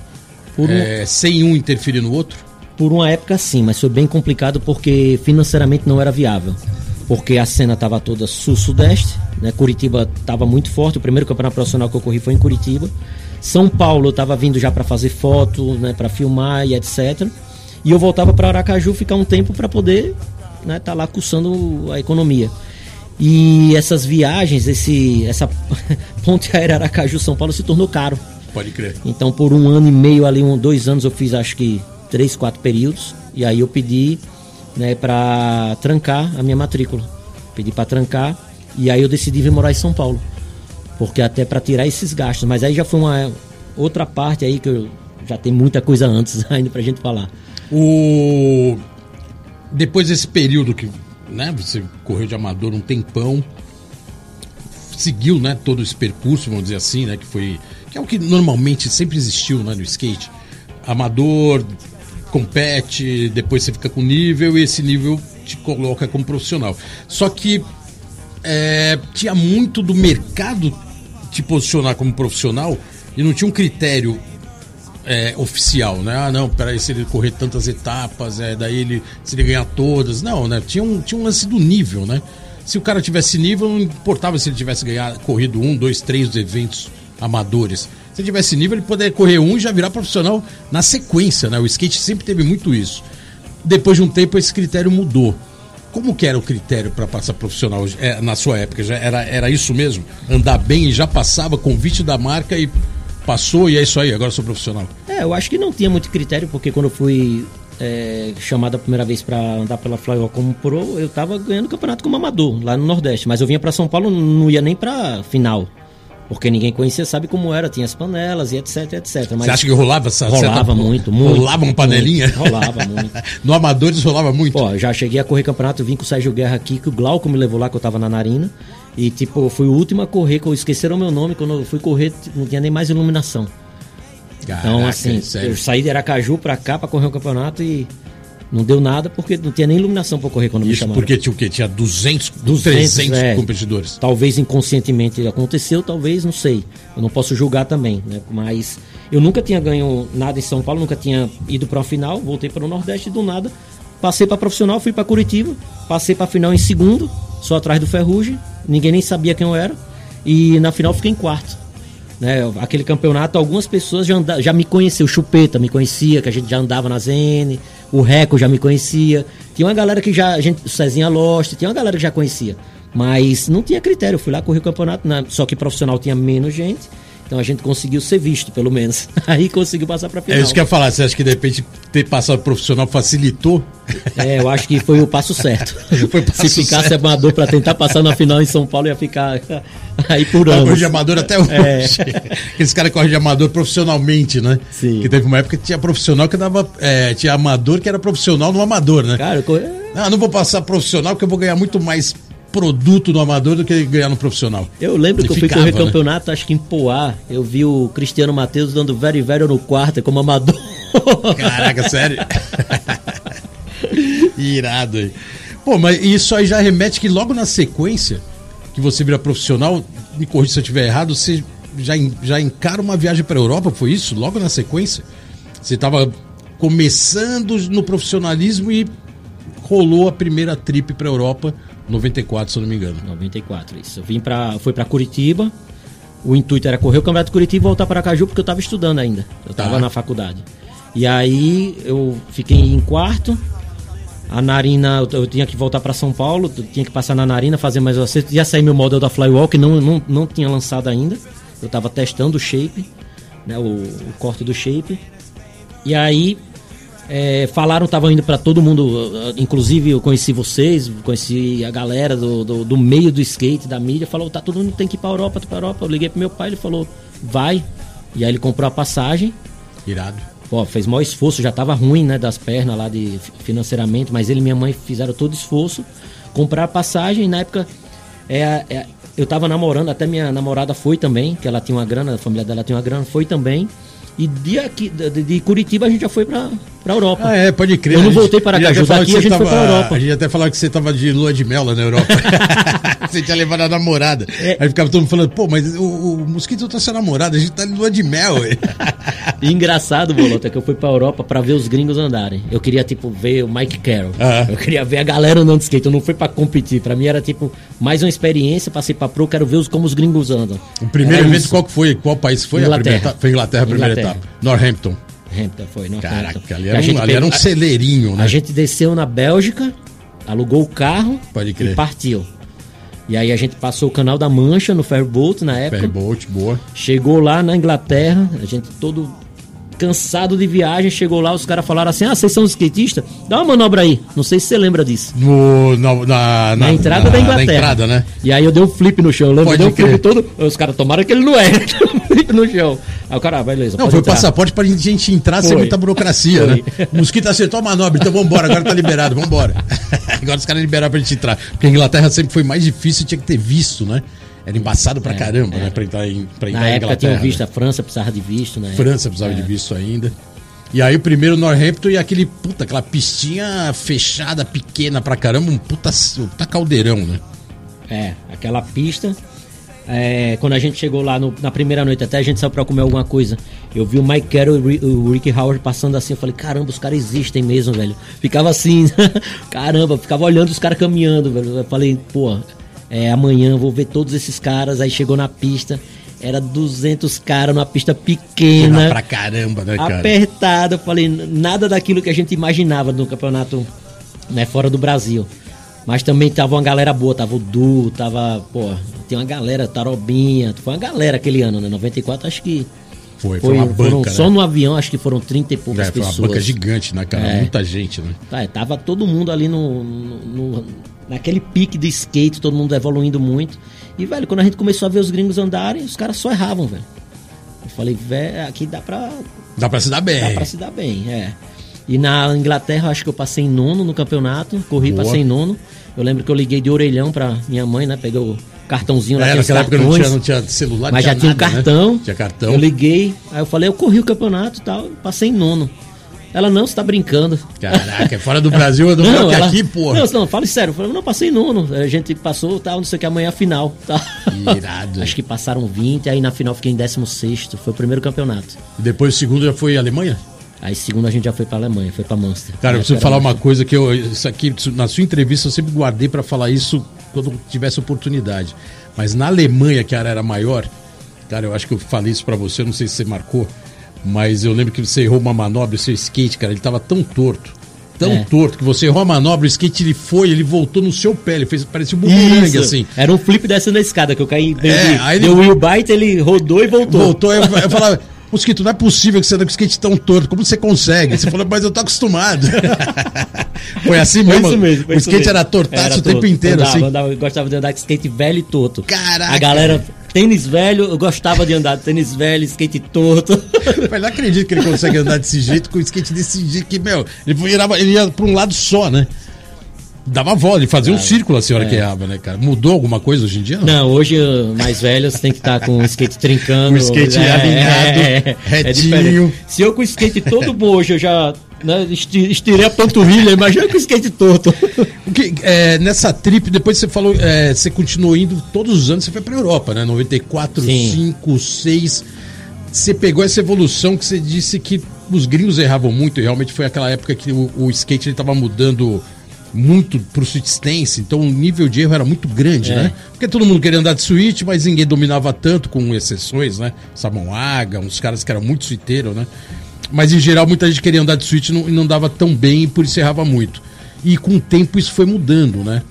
[SPEAKER 2] um-
[SPEAKER 1] é, sem um interferir no outro?
[SPEAKER 2] Por uma época sim, mas foi bem complicado porque financeiramente não era viável. Porque a cena estava toda sul-sudeste, né? Curitiba estava muito forte. O primeiro campeonato profissional que eu corri foi em Curitiba. São Paulo eu tava vindo já para fazer foto, né, para filmar e etc. E eu voltava para Aracaju ficar um tempo para poder, né, tá lá cursando a economia. E essas viagens, esse, essa ponte aérea Aracaju São Paulo se tornou caro.
[SPEAKER 1] Pode crer.
[SPEAKER 2] Então por um ano e meio ali, um, dois anos eu fiz acho que três, quatro períodos. E aí eu pedi né, para trancar a minha matrícula. Pedi para trancar e aí eu decidi vir morar em São Paulo. Porque até para tirar esses gastos. Mas aí já foi uma outra parte aí que eu, já tem muita coisa antes ainda pra gente falar.
[SPEAKER 1] O depois desse período que, né, você correu de amador um tempão, seguiu, né, todo esse percurso, vamos dizer assim, né, que foi que é o que normalmente sempre existiu, né, no skate. Amador compete, depois você fica com nível e esse nível te coloca como profissional. Só que é, tinha muito do mercado te posicionar como profissional e não tinha um critério é, oficial, né? Ah, não, peraí, se ele correr tantas etapas, é, daí ele, se ele ganhar todas. Não, né? Tinha um, tinha um lance do nível, né? Se o cara tivesse nível, não importava se ele tivesse ganhado, corrido um, dois, três eventos amadores. Se tivesse nível, ele poderia correr um e já virar profissional na sequência, né? O skate sempre teve muito isso. Depois de um tempo, esse critério mudou. Como que era o critério para passar profissional é, na sua época? Já era, era isso mesmo? Andar bem e já passava convite da marca e passou e é isso aí, agora sou profissional?
[SPEAKER 2] É, eu acho que não tinha muito critério, porque quando eu fui é, chamado a primeira vez para andar pela Flywall como pro, eu tava ganhando campeonato como amador lá no Nordeste, mas eu vinha para São Paulo, não ia nem para final. Porque ninguém conhecia, sabe como era, tinha as panelas e etc, etc.
[SPEAKER 1] Mas Você acha que rolava essa
[SPEAKER 2] Rolava certa... muito, muito.
[SPEAKER 1] Rolava uma panelinha?
[SPEAKER 2] Muito, rolava muito.
[SPEAKER 1] no Amadores rolava muito?
[SPEAKER 2] Pô, já cheguei a correr campeonato, vim com o Sérgio Guerra aqui, que o Glauco me levou lá, que eu tava na Narina. E, tipo, fui o último a correr, que eu esqueceram meu nome, quando eu fui correr, não tinha nem mais iluminação. Caraca, então, assim, eu saí de Aracaju pra cá pra correr o campeonato e não deu nada porque não tinha nem iluminação para correr quando
[SPEAKER 1] Isso
[SPEAKER 2] me chamaram.
[SPEAKER 1] porque tinha o quê? Tinha 200, 200 300 é, competidores.
[SPEAKER 2] Talvez inconscientemente aconteceu, talvez, não sei. Eu não posso julgar também, né? Mas eu nunca tinha ganho nada em São Paulo, nunca tinha ido para a final, voltei para o Nordeste e do nada passei para profissional, fui para Curitiba, passei para final em segundo, só atrás do Ferrugem, ninguém nem sabia quem eu era e na final fiquei em quarto. Né, aquele campeonato, algumas pessoas já, já me conheciam, o Chupeta me conhecia, que a gente já andava na ZN, o Reco já me conhecia. Tinha uma galera que já, a gente, o Cezinha Lost, tinha uma galera que já conhecia. Mas não tinha critério, eu fui lá correr o campeonato, né, só que profissional tinha menos gente. Então a gente conseguiu ser visto, pelo menos. Aí conseguiu passar para final.
[SPEAKER 1] É isso que eu ia falar. Você acha que de repente ter passado profissional facilitou?
[SPEAKER 2] É, eu acho que foi o passo certo. Foi passo Se ficasse certo. amador para tentar passar na final em São Paulo, ia ficar aí por anos.
[SPEAKER 1] Corre de amador até hoje. É. Aqueles caras correm de amador profissionalmente, né?
[SPEAKER 2] Sim.
[SPEAKER 1] Que teve uma época que tinha profissional que dava. É, tinha amador que era profissional no amador, né?
[SPEAKER 2] Cara, eu...
[SPEAKER 1] Não, não vou passar profissional porque eu vou ganhar muito mais produto no amador do que ganhar no profissional.
[SPEAKER 2] Eu lembro que eu fui correr né? campeonato, acho que em Poá, eu vi o Cristiano Matheus dando very very no quarto como amador.
[SPEAKER 1] Caraca, sério? Irado aí. Pô, mas isso aí já remete que logo na sequência que você vira profissional, me corrija se eu estiver errado, você já, já encara uma viagem para a Europa, foi isso? Logo na sequência? Você estava começando no profissionalismo e rolou a primeira trip para a Europa 94, se eu não me engano.
[SPEAKER 2] 94, isso. Eu vim para foi para Curitiba. O intuito era correr o Campeonato de Curitiba e voltar para Caju porque eu estava estudando ainda. Eu estava tá. na faculdade. E aí eu fiquei em quarto. A narina, eu, eu tinha que voltar para São Paulo, tinha que passar na narina, fazer mais acerto. Ia sair meu modelo da Flywalk, não, não, não tinha lançado ainda. Eu estava testando o shape, né, o, o corte do shape. E aí é, falaram, estavam indo para todo mundo, inclusive eu conheci vocês, conheci a galera do, do, do, meio do skate, da mídia, falou, tá todo mundo tem que ir pra Europa, pra Europa. Eu liguei pro meu pai, ele falou, vai. E aí ele comprou a passagem.
[SPEAKER 1] Irado.
[SPEAKER 2] Pô, fez maior esforço, já tava ruim, né, das pernas lá de financeiramente, mas ele e minha mãe fizeram todo esforço, comprar a passagem, e na época é, é, eu tava namorando, até minha namorada foi também, que ela tinha uma grana, a família dela tinha uma grana, foi também. E de, aqui, de, de, Curitiba a gente já foi pra, pra Europa.
[SPEAKER 1] Ah, é, pode crer.
[SPEAKER 2] Eu não voltei para cá, daqui a gente
[SPEAKER 1] tava,
[SPEAKER 2] foi pra Europa.
[SPEAKER 1] A gente até falava que você tava de lua de mel lá na Europa. Você tinha levado a namorada.
[SPEAKER 2] É.
[SPEAKER 1] Aí ficava todo mundo falando, pô, mas o, o Mosquito tá sua namorada, a gente tá em lua de mel,
[SPEAKER 2] engraçado, Bolota, que eu fui pra Europa pra ver os gringos andarem. Eu queria, tipo, ver o Mike Carroll.
[SPEAKER 1] Ah.
[SPEAKER 2] Eu queria ver a galera andando de skate. Eu não fui pra competir. Pra mim era, tipo, mais uma experiência. Passei pra pro, quero ver os, como os gringos andam.
[SPEAKER 1] O primeiro
[SPEAKER 2] Era
[SPEAKER 1] evento,
[SPEAKER 2] isso.
[SPEAKER 1] qual que foi? Qual país foi? A
[SPEAKER 2] Inglaterra.
[SPEAKER 1] primeira etapa? Foi Inglaterra, a primeira
[SPEAKER 2] Inglaterra.
[SPEAKER 1] Etapa. Northampton.
[SPEAKER 2] Hampton foi, não
[SPEAKER 1] Caraca, ali era, um, ali era um celeirinho, né?
[SPEAKER 2] A gente desceu na Bélgica, alugou o carro e partiu. E aí a gente passou o Canal da Mancha no ferryboat na época.
[SPEAKER 1] Ferryboat, boa.
[SPEAKER 2] Chegou lá na Inglaterra, a gente todo cansado de viagem, chegou lá, os caras falaram assim: "Ah, vocês são skatistas? Dá uma manobra aí". Não sei se você lembra disso.
[SPEAKER 1] No, na, na,
[SPEAKER 2] Na, entrada da Inglaterra.
[SPEAKER 1] Na entrada, né?
[SPEAKER 2] E aí eu dei um flip no chão, eu lembro, dei um flip todo, os caras tomaram que ele não é. No chão. Aí o cara, ah, beleza,
[SPEAKER 1] Não, foi
[SPEAKER 2] entrar.
[SPEAKER 1] passaporte pra gente entrar sem
[SPEAKER 2] Foi.
[SPEAKER 1] muita burocracia,
[SPEAKER 2] Foi.
[SPEAKER 1] né? O Mosquito acertou a manobra, então vambora, agora tá liberado, vambora. agora os caras liberaram pra gente entrar. Porque a Inglaterra sempre foi mais difícil, tinha que ter visto, né? Era embaçado pra caramba, né? Pra entrar em, pra entrar
[SPEAKER 2] É, Na época
[SPEAKER 1] Inglaterra.
[SPEAKER 2] visto, a França precisava de visto, né?
[SPEAKER 1] França precisava de visto ainda. E aí o primeiro Northampton e aquele, puta, aquela pistinha fechada, pequena pra caramba, um puta, um puta caldeirão, né?
[SPEAKER 2] É, aquela pista. É, quando a gente chegou lá no- na primeira noite, até a gente saiu pra comer alguma coisa. Eu vi o Mike Carroll e o Ri- o Ricky Howard passando assim. Eu falei, caramba, os caras existem mesmo, velho. Ficava assim, caramba, ficava olhando os caras caminhando, velho. Eu falei, pô, é, amanhã vou ver todos esses caras. Aí chegou na pista, era 200 caras numa pista
[SPEAKER 1] Pequena
[SPEAKER 2] pequena
[SPEAKER 1] pra caramba, né, cara?
[SPEAKER 2] apertada. Eu falei, nada daquilo que a gente imaginava no campeonato né, fora do Brasil. Mas também tava uma galera boa, tava o Du, tava, pô, tem uma galera, Tarobinha, foi uma galera aquele ano, né? 94, acho que
[SPEAKER 1] Foi, foi,
[SPEAKER 2] foi,
[SPEAKER 1] uma
[SPEAKER 2] foram,
[SPEAKER 1] banca,
[SPEAKER 2] só
[SPEAKER 1] né?
[SPEAKER 2] no avião, acho que foram 30 e poucas
[SPEAKER 1] É, foi uma
[SPEAKER 2] pessoas.
[SPEAKER 1] banca gigante, né, cara?
[SPEAKER 2] É.
[SPEAKER 1] Muita gente, né?
[SPEAKER 2] Tá, tava todo mundo ali no, no- no- naquele pique de skate, todo mundo evoluindo muito. E, velho, quando a gente começou a ver os gringos andarem, os caras só erravam, velho. Eu falei, velho, aqui dá pra,
[SPEAKER 1] Dá pra se dar bem.
[SPEAKER 2] Dá pra se dar bem, é. E na Inglaterra, acho que eu passei em nono no campeonato, corri,
[SPEAKER 1] Boa.
[SPEAKER 2] passei em nono. Eu lembro que eu liguei de orelhão pra minha mãe, né? Peguei o cartãozinho lá,
[SPEAKER 1] É, naquela época não tinha, não tinha celular,
[SPEAKER 2] mas já
[SPEAKER 1] não
[SPEAKER 2] tinha um
[SPEAKER 1] nada, né?
[SPEAKER 2] cartão.
[SPEAKER 1] Tinha cartão.
[SPEAKER 2] Eu liguei, aí eu falei, eu corri o campeonato e tal, passei em nono. Ela, não, você tá brincando.
[SPEAKER 1] Caraca, é fora do Brasil, eu não, não que
[SPEAKER 2] ela-
[SPEAKER 1] aqui, porra.
[SPEAKER 2] Não, não, fale sério. Eu falei, não, passei em nono. A gente passou, tal, não sei o que, amanhã é a final. Tal.
[SPEAKER 1] Irado.
[SPEAKER 2] Acho que passaram 20, aí na final fiquei em 16 Foi o primeiro campeonato.
[SPEAKER 1] E depois o segundo já foi Alemanha?
[SPEAKER 2] Aí segundo a gente já foi pra Alemanha, foi pra Munster.
[SPEAKER 1] Cara, eu preciso falar uma coisa que eu. Isso aqui, na sua entrevista, eu sempre guardei pra falar isso quando tivesse oportunidade. Mas na Alemanha, que a área era maior, cara, eu acho que eu falei isso pra você, não sei se você marcou, mas eu lembro que você errou uma manobra, o seu skate, cara, ele tava tão torto. Tão
[SPEAKER 2] É.
[SPEAKER 1] torto que você errou a manobra, o skate ele foi, ele voltou no seu pé, ele fez, parecia um bumerangue assim.
[SPEAKER 2] Era um flip descendo a escada, que eu caí meio
[SPEAKER 1] É,
[SPEAKER 2] de-
[SPEAKER 1] aí ele-
[SPEAKER 2] deu wheel bite, ele rodou e voltou.
[SPEAKER 1] Voltou, eu, eu falava, Mosquito, não é possível que você anda com o skate tão torto, como você consegue? Você falou, mas eu tô acostumado. foi assim
[SPEAKER 2] Foi
[SPEAKER 1] mesmo?
[SPEAKER 2] isso mesmo. foi
[SPEAKER 1] o skate
[SPEAKER 2] mesmo.
[SPEAKER 1] era tortaço
[SPEAKER 2] Era
[SPEAKER 1] o tempo inteiro,
[SPEAKER 2] andava,
[SPEAKER 1] assim.
[SPEAKER 2] andava, eu gostava de andar com skate velho e torto.
[SPEAKER 1] Caraca.
[SPEAKER 2] A galera, tênis velho, eu gostava de andar de tênis velho, skate torto.
[SPEAKER 1] Mas não acredito que ele consegue andar desse jeito com o skate desse jeito que, meu, ele, virava, ele ia pra um lado só, né? Dava volta, fazia um círculo assim a hora que errava, né, cara? Mudou alguma coisa hoje em dia?
[SPEAKER 2] Não, hoje, uh, mais velho, você tem que estar com o skate trincando.
[SPEAKER 1] Com o skate alinhado, retinho.
[SPEAKER 2] diferente. Se eu com o skate todo hoje, eu já né, esti- estirei a panturrilha, imagina com o skate torto.
[SPEAKER 1] O que, é, nessa trip, depois você falou, é, você continuou indo todos os anos, você foi pra Europa, né? 94,
[SPEAKER 2] Sim.
[SPEAKER 1] 5, 6. Você pegou essa evolução que você disse que os gringos erravam muito, e realmente foi aquela época que o, o skate ele tava mudando muito pro switch stance, então o nível de erro era muito grande,
[SPEAKER 2] É.
[SPEAKER 1] né? Porque todo mundo queria andar de switch, mas ninguém dominava tanto, com exceções, né? Samoaga, uns caras que eram muito suiteiros, né? Mas em geral muita gente queria andar de switch e não, não dava tão bem e por isso errava muito. E com o tempo isso foi mudando, né?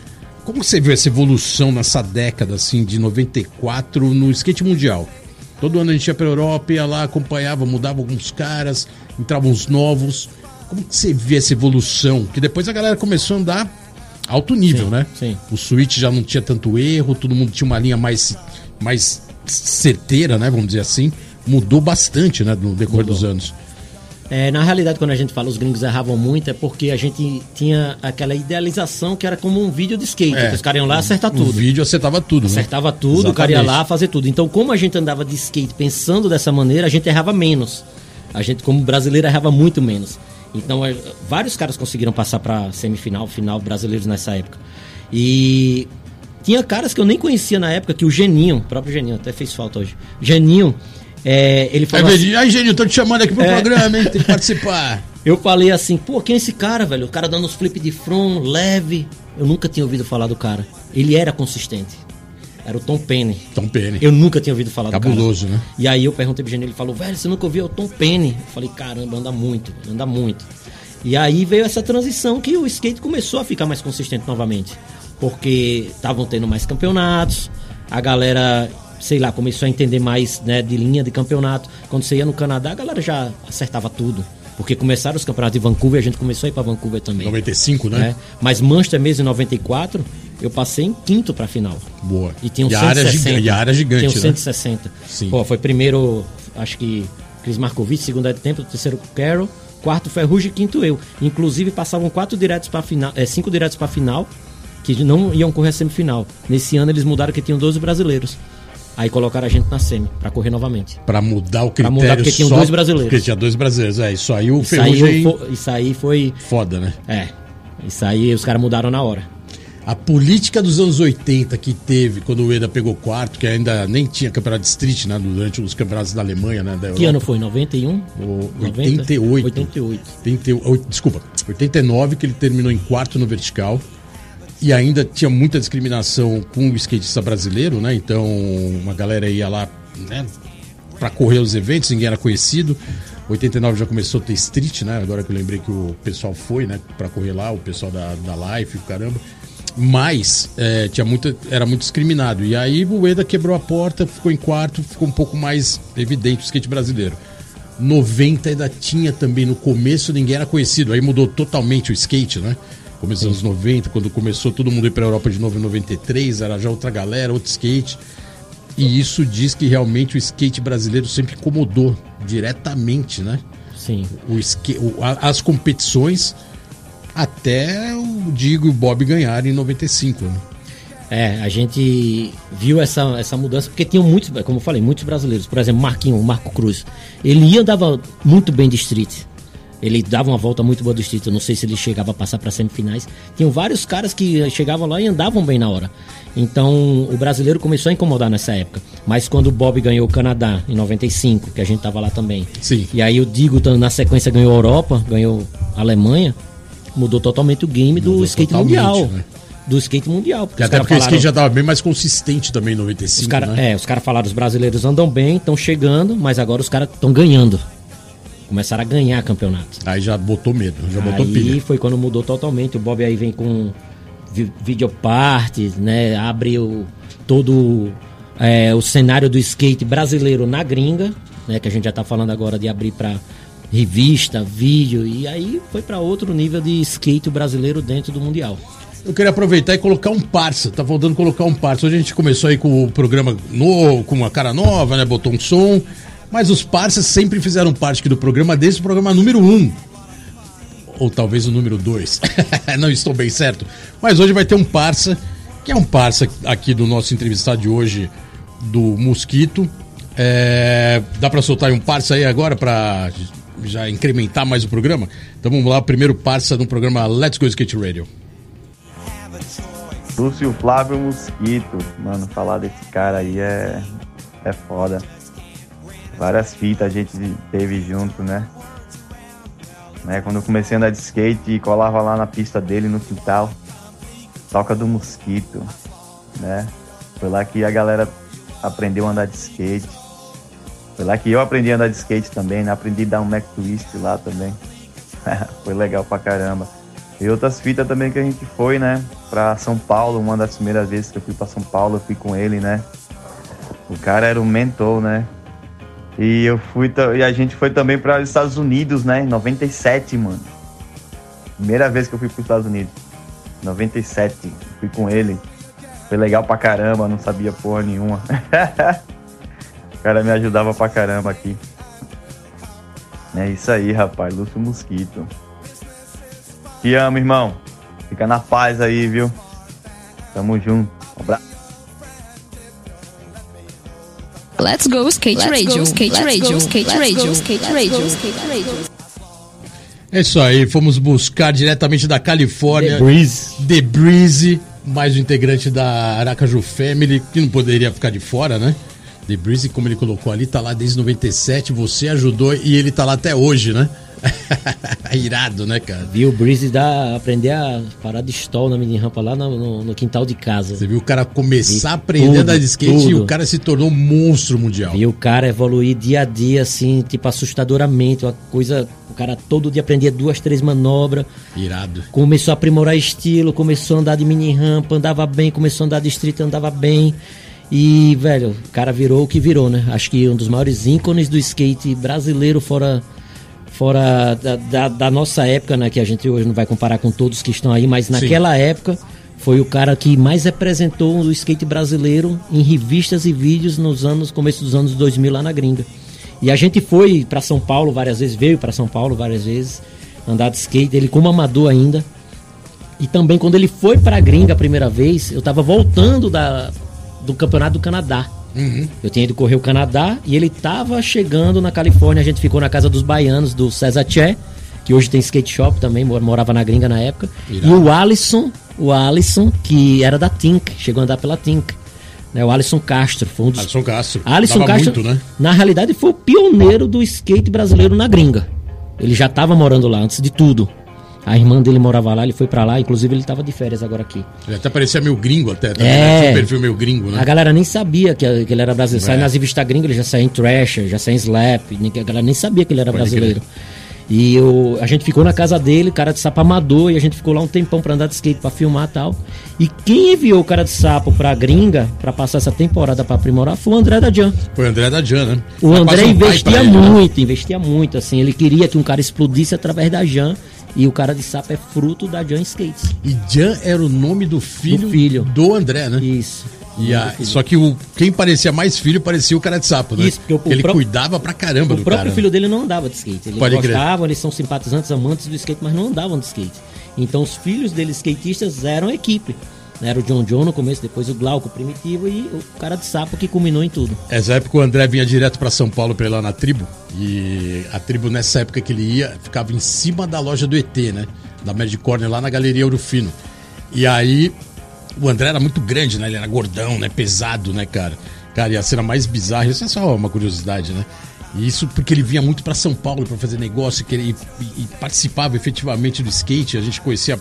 [SPEAKER 1] Como você viu essa evolução nessa década assim de 94 no skate mundial? Todo ano a gente ia pra Europa, ia lá, acompanhava, mudava alguns caras, entravam uns novos. Como que você vê essa evolução? Que depois a galera começou a andar alto nível,
[SPEAKER 2] Sim,
[SPEAKER 1] né?
[SPEAKER 2] sim.
[SPEAKER 1] O switch já não tinha tanto erro, todo mundo tinha uma linha mais, mais certeira, né? Vamos dizer assim. Mudou bastante, né? No decorrer dos anos.
[SPEAKER 2] É, na realidade, quando a gente fala os gringos erravam muito, é porque a gente tinha aquela idealização que era como um vídeo de skate.
[SPEAKER 1] É.
[SPEAKER 2] os caras iam lá acertar
[SPEAKER 1] O
[SPEAKER 2] tudo.
[SPEAKER 1] vídeo acertava tudo, né?
[SPEAKER 2] Acertava tudo, o cara ia
[SPEAKER 1] Exatamente.
[SPEAKER 2] lá fazer tudo. Então, como a gente andava de skate pensando dessa maneira, a gente errava menos. A gente, como brasileiro, errava muito menos. Então, é, vários caras conseguiram passar para semifinal, final brasileiros nessa época. E Tinha caras que eu nem conhecia na época, que o Geninho, o próprio Geninho, até fez falta hoje. Geninho, é, ele
[SPEAKER 1] É,
[SPEAKER 2] falou assim,
[SPEAKER 1] Aí, Genio, tô te chamando aqui pro
[SPEAKER 2] É.
[SPEAKER 1] programa, hein? Tem que participar.
[SPEAKER 2] Eu falei assim, pô, quem é esse cara, velho? O cara dando uns flip de front, leve. Eu nunca tinha ouvido falar do cara. Ele era consistente. Era o Tom Penny.
[SPEAKER 1] Tom Penny.
[SPEAKER 2] Eu nunca tinha ouvido falar
[SPEAKER 1] Cabuloso,
[SPEAKER 2] do
[SPEAKER 1] né?
[SPEAKER 2] cara. E aí eu perguntei pro Genê, ele falou, velho, você nunca ouviu? É o Tom Penny. Eu falei, caramba, anda muito, anda muito. E aí veio essa transição que o skate começou a ficar mais consistente novamente. Porque estavam tendo mais campeonatos, a galera, sei lá, começou a entender mais né, de linha de campeonato. Quando você ia no Canadá, a galera já acertava tudo. Porque começaram os campeonatos de Vancouver, a gente começou a ir pra Vancouver também.
[SPEAKER 1] 95, né?
[SPEAKER 2] né? Mas Manchester mesmo em 94, eu passei em quinto pra final.
[SPEAKER 1] Boa.
[SPEAKER 2] E tinha um
[SPEAKER 1] E a área
[SPEAKER 2] 160.
[SPEAKER 1] giga- e a área gigante,
[SPEAKER 2] Tinha um
[SPEAKER 1] né?
[SPEAKER 2] 160.
[SPEAKER 1] Sim.
[SPEAKER 2] Pô, foi primeiro, acho que Chris Markovic, segundo Ed Tempo, terceiro Carroll, quarto Ferrugem e quinto eu. Inclusive passavam quatro diretos para final, é, cinco diretos para final, que não iam correr a semifinal. Nesse ano eles mudaram que tinham 12 brasileiros. Aí colocaram a gente na semi, pra correr novamente.
[SPEAKER 1] Pra mudar o
[SPEAKER 2] Pra
[SPEAKER 1] critério
[SPEAKER 2] mudar, porque tinham dois brasileiros.
[SPEAKER 1] Porque tinha dois brasileiros, é. Isso aí o Ferrugem...
[SPEAKER 2] isso aí foi.
[SPEAKER 1] Foda, né?
[SPEAKER 2] É. Isso aí os caras mudaram na hora.
[SPEAKER 1] A política dos anos 80 que teve quando o Eda pegou quarto, que ainda nem tinha campeonato de street, né? Durante os campeonatos da Alemanha, né? Da
[SPEAKER 2] Que ano foi? 91?
[SPEAKER 1] O
[SPEAKER 2] 90?
[SPEAKER 1] 88.
[SPEAKER 2] 88.
[SPEAKER 1] 88, desculpa, 89 que ele terminou em quarto no vertical. E ainda tinha muita discriminação com o skatista brasileiro, né? Então, uma galera ia lá, né, para correr os eventos, ninguém era conhecido. 89 já começou a ter street, né? Agora que eu lembrei que o pessoal foi, né, para correr lá, o pessoal da, da Life, o caramba. Mas é, tinha muita, era muito discriminado. E aí o Eda quebrou a porta, ficou em quarto, ficou um pouco mais evidente o skate brasileiro. 90 ainda tinha também no começo, ninguém era conhecido. Aí mudou totalmente o skate, né? Começou nos anos 90, quando começou todo mundo ir pra Europa de novo em 93, era já outra galera, outro skate. E isso diz que realmente o skate brasileiro sempre incomodou diretamente, né?
[SPEAKER 2] Sim.
[SPEAKER 1] O o- a- as competições até o Digo e o Bob ganharem em 95, né?
[SPEAKER 2] É, a gente viu essa, essa mudança, porque tinham muitos, como eu falei, muitos brasileiros. Por exemplo, Marquinho, o Marco Cruz. Ele ia andava muito bem de street. Ele dava uma volta muito boa do street. Eu não sei se ele chegava a passar para semifinais. Tinham vários caras que chegavam lá e andavam bem na hora. Então, o brasileiro começou a incomodar nessa época. Mas quando o Bob ganhou o Canadá, em 95, que a gente tava lá também.
[SPEAKER 1] Sim.
[SPEAKER 2] E aí o Digo, na sequência, ganhou a Europa, ganhou a Alemanha. Mudou totalmente o game do
[SPEAKER 1] Mudou
[SPEAKER 2] skate
[SPEAKER 1] totalmente,
[SPEAKER 2] mundial.
[SPEAKER 1] né?
[SPEAKER 2] Do skate mundial. porque
[SPEAKER 1] Até porque o skate
[SPEAKER 2] falaram-
[SPEAKER 1] já tava bem mais consistente também em 95,
[SPEAKER 2] os cara,
[SPEAKER 1] né?
[SPEAKER 2] É, os caras falaram, os brasileiros andam bem, estão chegando, mas agora os caras estão ganhando. Começaram a ganhar campeonato.
[SPEAKER 1] Aí já botou medo, já botou
[SPEAKER 2] aí
[SPEAKER 1] pilha.
[SPEAKER 2] foi quando mudou totalmente. O Bob aí vem com vi videopartes, né? Abre o, todo é, o cenário do skate brasileiro na gringa, né? Que a gente já tá falando agora de abrir para revista, vídeo. E aí foi para outro nível de skate brasileiro dentro do Mundial.
[SPEAKER 1] Eu queria aproveitar e colocar um parça. Tá faltando colocar um parça. Hoje a gente começou aí com o programa novo, com uma cara nova, né? Botou um som. Mas os parças sempre fizeram parte aqui do programa, desde o programa número 1. Um. Ou talvez o número 2. Não estou bem certo. Mas hoje vai ter um parça, que é um parça aqui do nosso entrevistado de hoje, do Mosquito. É, Dá pra soltar um parça aí agora pra já incrementar mais o programa? Então vamos lá, primeiro parça do programa Let's Go Skate Radio.
[SPEAKER 5] Lúcio Flávio Mosquito, mano, falar desse cara aí é, é foda. Várias fitas a gente teve junto, né? né? Quando eu comecei a andar de skate, colava lá na pista dele no quintal. Toca do Mosquito, né? Foi lá que a galera aprendeu a andar de skate. Foi lá que eu aprendi a andar de skate também, né? Aprendi a dar um Mac Twist lá também. Foi legal pra caramba. E outras fitas também que a gente foi, né? Pra São Paulo, uma das primeiras vezes que eu fui pra São Paulo, eu fui com ele, né? O cara era um mentor, né? E eu fui e a gente foi também para os Estados Unidos, né? Em 97, mano. Primeira vez que eu fui para os Estados Unidos. 97, fui com ele. Foi legal pra caramba, não sabia porra nenhuma. o cara me ajudava pra caramba aqui. É isso aí, rapaz. Lúcio Mosquito. Te amo, irmão. Fica na paz aí, viu? Tamo junto. Um abraço.
[SPEAKER 4] Let's go skate radio, skate radio, skate radio, skate radio, skate radio.
[SPEAKER 1] É isso aí, fomos buscar diretamente da Califórnia.
[SPEAKER 2] The Breeze.
[SPEAKER 1] The Breeze. mais um integrante da Aracaju Family, que não poderia ficar de fora, né? The Breeze, como ele colocou ali, tá lá desde 97, você ajudou e ele tá lá até hoje, né? Irado, né, cara?
[SPEAKER 2] Viu o Breeze dar, aprender a parar de stall na mini rampa lá no, no, no quintal de casa.
[SPEAKER 1] Você viu o cara começar a aprender a andar de skate
[SPEAKER 2] tudo.
[SPEAKER 1] e o cara se tornou um monstro mundial.
[SPEAKER 2] Viu o cara evoluir dia a dia, assim, tipo, assustadoramente. Uma coisa. O cara todo dia aprendia duas, três manobras.
[SPEAKER 1] Irado.
[SPEAKER 2] Começou a aprimorar estilo, começou a andar de mini rampa, andava bem, começou a andar de street, andava bem. E, velho, o cara virou o que virou, né? Acho que um dos maiores ícones do skate brasileiro, fora fora da, da, da nossa época, né? Que a gente hoje não vai comparar com todos que estão aí, mas naquela época foi o cara que mais representou o skate brasileiro em revistas e vídeos nos anos começo dos anos 2000 lá na gringa. E a gente foi para São Paulo várias vezes, veio para São Paulo várias vezes andar de skate, ele como amador ainda. E também quando ele foi para a gringa a primeira vez, eu tava voltando da, do campeonato do Canadá. Eu tinha ido correr o Canadá e ele tava chegando na Califórnia. A gente ficou na casa dos baianos, do César Che, que hoje tem skate shop também, mor- morava na gringa na época.
[SPEAKER 1] Irado.
[SPEAKER 2] E o Alisson, o Alisson, que era da Tink, chegou a andar pela Tink. Né, o Alisson Castro foi um dos
[SPEAKER 1] Alisson Castro.
[SPEAKER 2] Alisson
[SPEAKER 1] Dava
[SPEAKER 2] Castro,
[SPEAKER 1] muito, né?
[SPEAKER 2] na realidade, foi o pioneiro do skate brasileiro na gringa. Ele já estava morando lá antes de tudo. A irmã dele morava lá, ele foi pra lá, inclusive ele estava de férias agora aqui.
[SPEAKER 1] Ele até parecia meio gringo até. também,
[SPEAKER 2] É.
[SPEAKER 1] né? Tinha um perfil meio gringo, né?
[SPEAKER 2] A galera nem sabia que, que ele era brasileiro. Sai
[SPEAKER 1] É.
[SPEAKER 2] nas revistas gringas, ele já saía em Thrasher, já saía em Slap. A galera nem sabia que ele era
[SPEAKER 1] Pode
[SPEAKER 2] brasileiro. E eu, a gente ficou na casa dele, cara de sapo amador, e a gente ficou lá um tempão pra andar de skate, pra filmar e tal. E quem enviou o cara de sapo pra gringa, pra passar essa temporada pra aprimorar, foi o André da Jan.
[SPEAKER 1] Foi o André da Jan, né?
[SPEAKER 2] O André investia
[SPEAKER 1] ele, né?
[SPEAKER 2] muito, investia muito, assim. Ele queria que um cara explodisse através da Jan. E o cara de sapo é fruto da Jan Skates.
[SPEAKER 1] E Jan era o nome do filho
[SPEAKER 2] Do filho.
[SPEAKER 1] do André, né?
[SPEAKER 2] Isso.
[SPEAKER 1] E a- só que o, quem parecia mais filho parecia o cara de sapo, né?
[SPEAKER 2] Isso, porque o- o
[SPEAKER 1] ele
[SPEAKER 2] pró-
[SPEAKER 1] cuidava pra caramba
[SPEAKER 2] O
[SPEAKER 1] do
[SPEAKER 2] próprio
[SPEAKER 1] cara.
[SPEAKER 2] filho dele não andava de skate. Eles
[SPEAKER 1] Pode crer.
[SPEAKER 2] eles são simpatizantes, amantes do skate, mas não andavam de skate. Então os filhos dele, skatistas, eram equipe. Era o John John no começo, depois o Glauco Primitivo e o cara de sapo que culminou em tudo.
[SPEAKER 1] Essa época o André vinha direto pra São Paulo pra ir lá na tribo. E a tribo, nessa época que ele ia, ficava em cima da loja do ET, né? Da Magic Corner, lá na Galeria Ouro Fino. E aí, o André era muito grande, né? Ele era gordão, né? Pesado, né, cara? Cara, e a cena mais bizarra, isso é só uma curiosidade, né? E isso porque ele vinha muito pra São Paulo pra fazer negócio que ele, e, e participava efetivamente do skate. A gente conhecia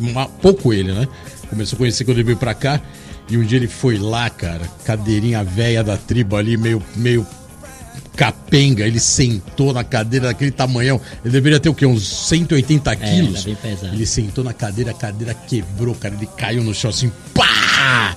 [SPEAKER 1] uma- pouco ele, né? Começou a conhecer quando ele veio pra cá. E um dia ele foi lá, cara, cadeirinha velha da tribo ali, meio, meio capenga. Ele sentou na cadeira daquele tamanhão. Ele deveria ter o quê? Uns 180 quilos.
[SPEAKER 2] era bem pesado.
[SPEAKER 1] Ele sentou na cadeira, a cadeira quebrou, cara. Ele caiu no chão assim, pá!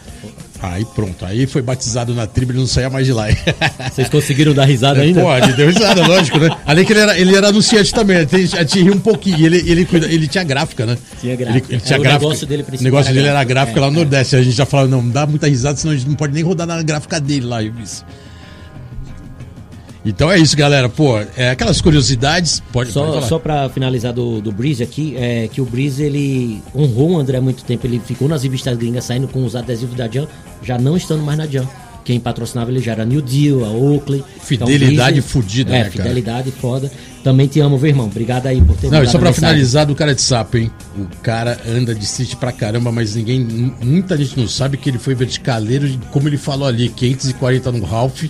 [SPEAKER 1] Aí pronto, aí foi batizado na tribo e não saía mais de lá.
[SPEAKER 2] Vocês conseguiram dar risada ainda?
[SPEAKER 1] Pode, deu risada, lógico, né? Além que ele era, ele era anunciante também, a gente, a gente ria um pouquinho. Ele, ele, cuida, ele tinha gráfica, né?
[SPEAKER 2] Tinha gráfica.
[SPEAKER 1] Ele, ele tinha
[SPEAKER 2] É, o
[SPEAKER 1] gráfica.
[SPEAKER 2] negócio dele principal
[SPEAKER 1] O negócio
[SPEAKER 2] era
[SPEAKER 1] dele era
[SPEAKER 2] gráfica.
[SPEAKER 1] gráfica
[SPEAKER 2] É,
[SPEAKER 1] lá no
[SPEAKER 2] é.
[SPEAKER 1] Nordeste. A gente já falava, não, dá muita risada, senão a gente não pode nem rodar na gráfica dele lá, eu disse. Então é isso, galera. Pô, é aquelas curiosidades. Pode, pode
[SPEAKER 2] Só,
[SPEAKER 1] falar.
[SPEAKER 2] só pra finalizar do, do Breeze aqui, é que o Breeze ele honrou o André há muito tempo. Ele ficou nas revistas gringas saindo com os adesivos da Jam, já não estando mais na Jam. Quem patrocinava ele já era New Deal, a Oakley.
[SPEAKER 1] Fidelidade
[SPEAKER 2] Breeze-
[SPEAKER 1] fudida,
[SPEAKER 2] é,
[SPEAKER 1] né, cara?
[SPEAKER 2] fidelidade foda. Também te amo, meu irmão. Obrigado aí por ter
[SPEAKER 1] Não, e só pra finalizar do cara de sapo, hein? O cara anda de street pra caramba, mas ninguém. Muita gente não sabe que ele foi verticaleiro, como ele falou ali, 540 no Ralph.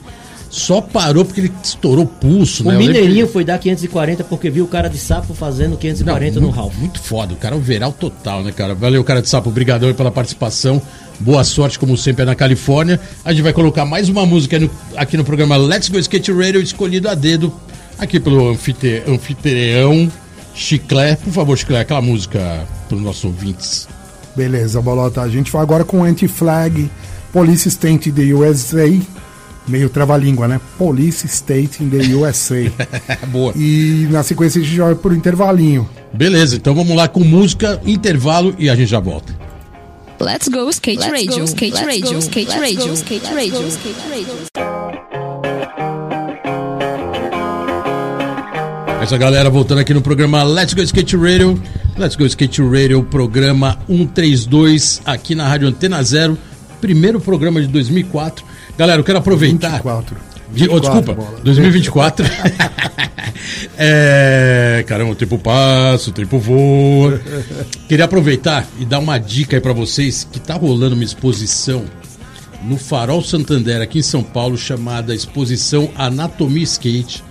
[SPEAKER 1] Só parou porque ele estourou o pulso,
[SPEAKER 2] O
[SPEAKER 1] né? Lembro
[SPEAKER 2] Mineirinho foi dar 540 porque viu o cara de sapo fazendo 540 no
[SPEAKER 1] muito,
[SPEAKER 2] Ralph.
[SPEAKER 1] Muito foda, o cara é um veral total, né, cara? Valeu, cara de sapo, obrigadão aí pela participação. Boa sorte, como sempre, é na Califórnia. A gente vai colocar mais uma música no- aqui no programa Let's Go Skate Radio, escolhido a dedo, aqui pelo anfite, anfitrião Chiclé. Por favor, Chiclé, aquela música para os nossos ouvintes.
[SPEAKER 3] Beleza, Bolota. A gente vai agora com Anti-Flag, Police State the USA. Meio trava-língua, né? Police State in the USA.
[SPEAKER 1] Boa.
[SPEAKER 3] e na sequência a gente vai pro intervalinho.
[SPEAKER 1] Beleza, então vamos lá com música, intervalo e a gente já volta.
[SPEAKER 4] Let's go skate radio, skate radio, skate radio, skate radio, skate radio.
[SPEAKER 1] Essa galera voltando aqui no programa Let's Go Skate Radio. Let's Go Skate Radio, programa 132, aqui na Rádio Antena Zero. Primeiro programa de 2004. Galera, eu quero aproveitar.
[SPEAKER 3] 24.
[SPEAKER 1] Vi- oh, desculpa,
[SPEAKER 3] bola.
[SPEAKER 1] 2024. é, caramba, o tempo passa, o tempo voa. Queria aproveitar e dar uma dica aí pra vocês que tá rolando uma exposição no Farol Santander, aqui em São Paulo, chamada Exposição Anatomia Skate,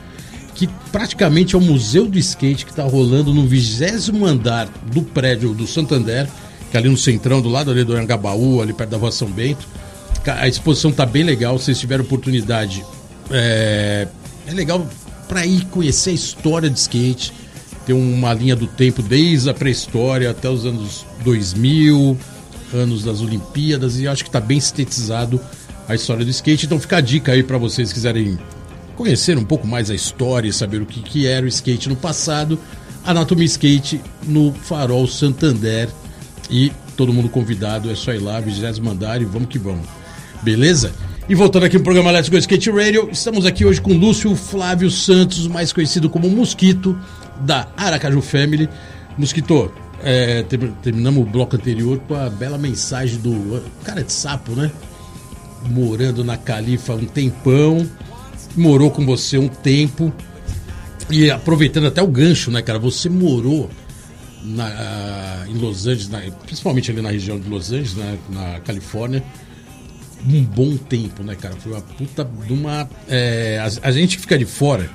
[SPEAKER 1] que praticamente é o museu do skate que está rolando no vigésimo andar do prédio do Santander, que é ali no centrão, do lado ali do Angabaú, ali perto da Rua São Bento. A exposição tá bem legal, se vocês tiverem oportunidade, é, é legal para ir conhecer a história de skate. Tem uma linha do tempo desde a pré-história até os anos 2000, anos das Olimpíadas, e acho que está bem sintetizado a história do skate. Então fica a dica aí para vocês quiserem conhecer um pouco mais a história e saber o que, que era o skate no passado. Anatomia Skate no Farol Santander. E todo mundo convidado, é só ir lá, 20 andar e vamos que vamos. Beleza? E voltando aqui no programa Let's Go Skate Radio, estamos aqui hoje com Lúcio Flávio Santos, mais conhecido como Mosquito, da Aracaju Family. Mosquito, é, ter- terminamos o bloco anterior com a bela mensagem do cara de sapo, né? Morando na Califa um tempão, morou com você um tempo. E aproveitando até o gancho, né, cara? Você morou na, em Los Angeles, na- principalmente ali na região de Los Angeles, né, na Califórnia, um bom tempo, né, cara? Foi uma puta de uma. é, a, a gente que fica de fora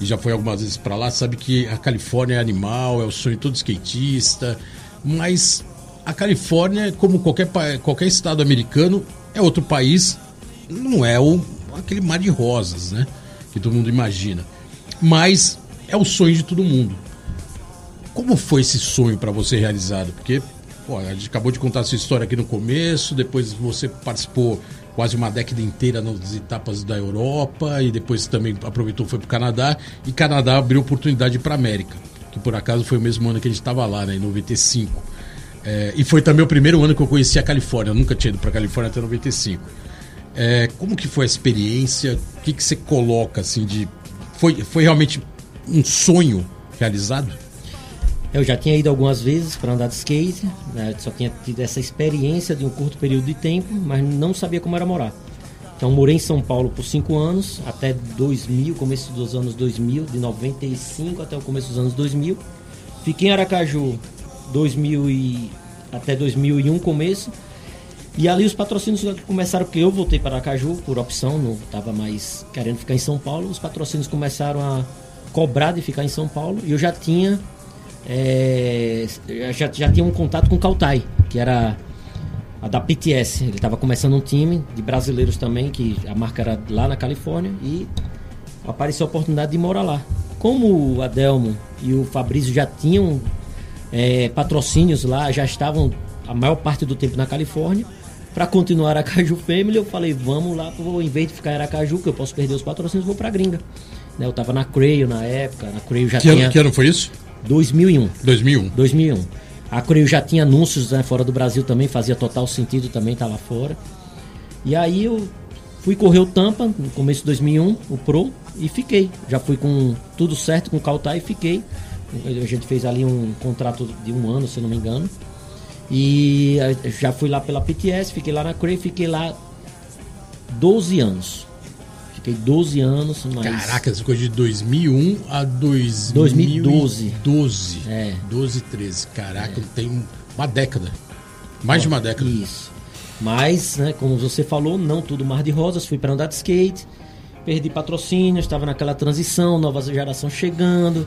[SPEAKER 1] e já foi algumas vezes pra lá sabe que a Califórnia é animal, é o sonho de todo skatista, mas a Califórnia, como qualquer, qualquer estado americano, é outro país, não é o, aquele mar de rosas, né? Que todo mundo imagina. Mas é o sonho de todo mundo. Como foi esse sonho para você realizado? Porque a gente acabou de contar a sua história aqui no começo, depois você participou quase uma década inteira nas etapas da Europa e depois também aproveitou foi para o Canadá e Canadá abriu oportunidade para América, que por acaso foi o mesmo ano que a gente estava lá, né, em 95. É, e foi também o primeiro ano que eu conheci a Califórnia, eu nunca tinha ido para Califórnia até 95. É, como que foi a experiência? O que, que você coloca assim de foi, foi realmente um sonho realizado?
[SPEAKER 2] Eu já tinha ido algumas vezes para andar de skate, né? só tinha tido essa experiência de um curto período de tempo, mas não sabia como era morar. Então morei em São Paulo por cinco anos, até 2000, começo dos anos 2000, de 95 até o começo dos anos 2000. Fiquei em Aracaju 2000 e, até 2001 começo. E ali os patrocínios começaram, porque eu voltei para Aracaju por opção, não estava mais querendo ficar em São Paulo. Os patrocínios começaram a cobrar de ficar em São Paulo e eu já tinha é, já, já tinha um contato com o Kautai, que era a da PTS. Ele estava começando um time de brasileiros também, que a marca era lá na Califórnia, e apareceu a oportunidade de morar lá. Como o Adelmo e o Fabrício já tinham é, patrocínios lá, já estavam a maior parte do tempo na Califórnia, para continuar a Aracaju Family, eu falei, vamos lá, vou, em vez de ficar em Aracaju, que eu posso perder os patrocínios, vou pra gringa. Né, eu tava na Creio na época, na Creio já
[SPEAKER 1] Que
[SPEAKER 2] tinha
[SPEAKER 1] ano, que ano foi isso?
[SPEAKER 2] 2001.
[SPEAKER 1] 2001.
[SPEAKER 2] 2001. A Creio já tinha anúncios né, fora do Brasil também, fazia total sentido também estar lá fora. E aí eu fui correr o Tampa no começo de 2001, o Pro, e fiquei. Já fui com tudo certo com o Kautai e fiquei. A gente fez ali um contrato de um ano, se não me engano. E já fui lá pela PTS, fiquei lá na Creio, fiquei lá 12 anos. Fiquei 12 anos, mas...
[SPEAKER 1] Caraca, essa coisa de 2001 a 2012.
[SPEAKER 2] 2012.
[SPEAKER 1] 12.
[SPEAKER 2] É.
[SPEAKER 1] 12, 13. Caraca, tem uma década. Mais de uma década.
[SPEAKER 2] Isso. Mas, né, como você falou, não tudo mar de rosas. Fui para andar de skate, perdi patrocínio, estava naquela transição, nova geração chegando,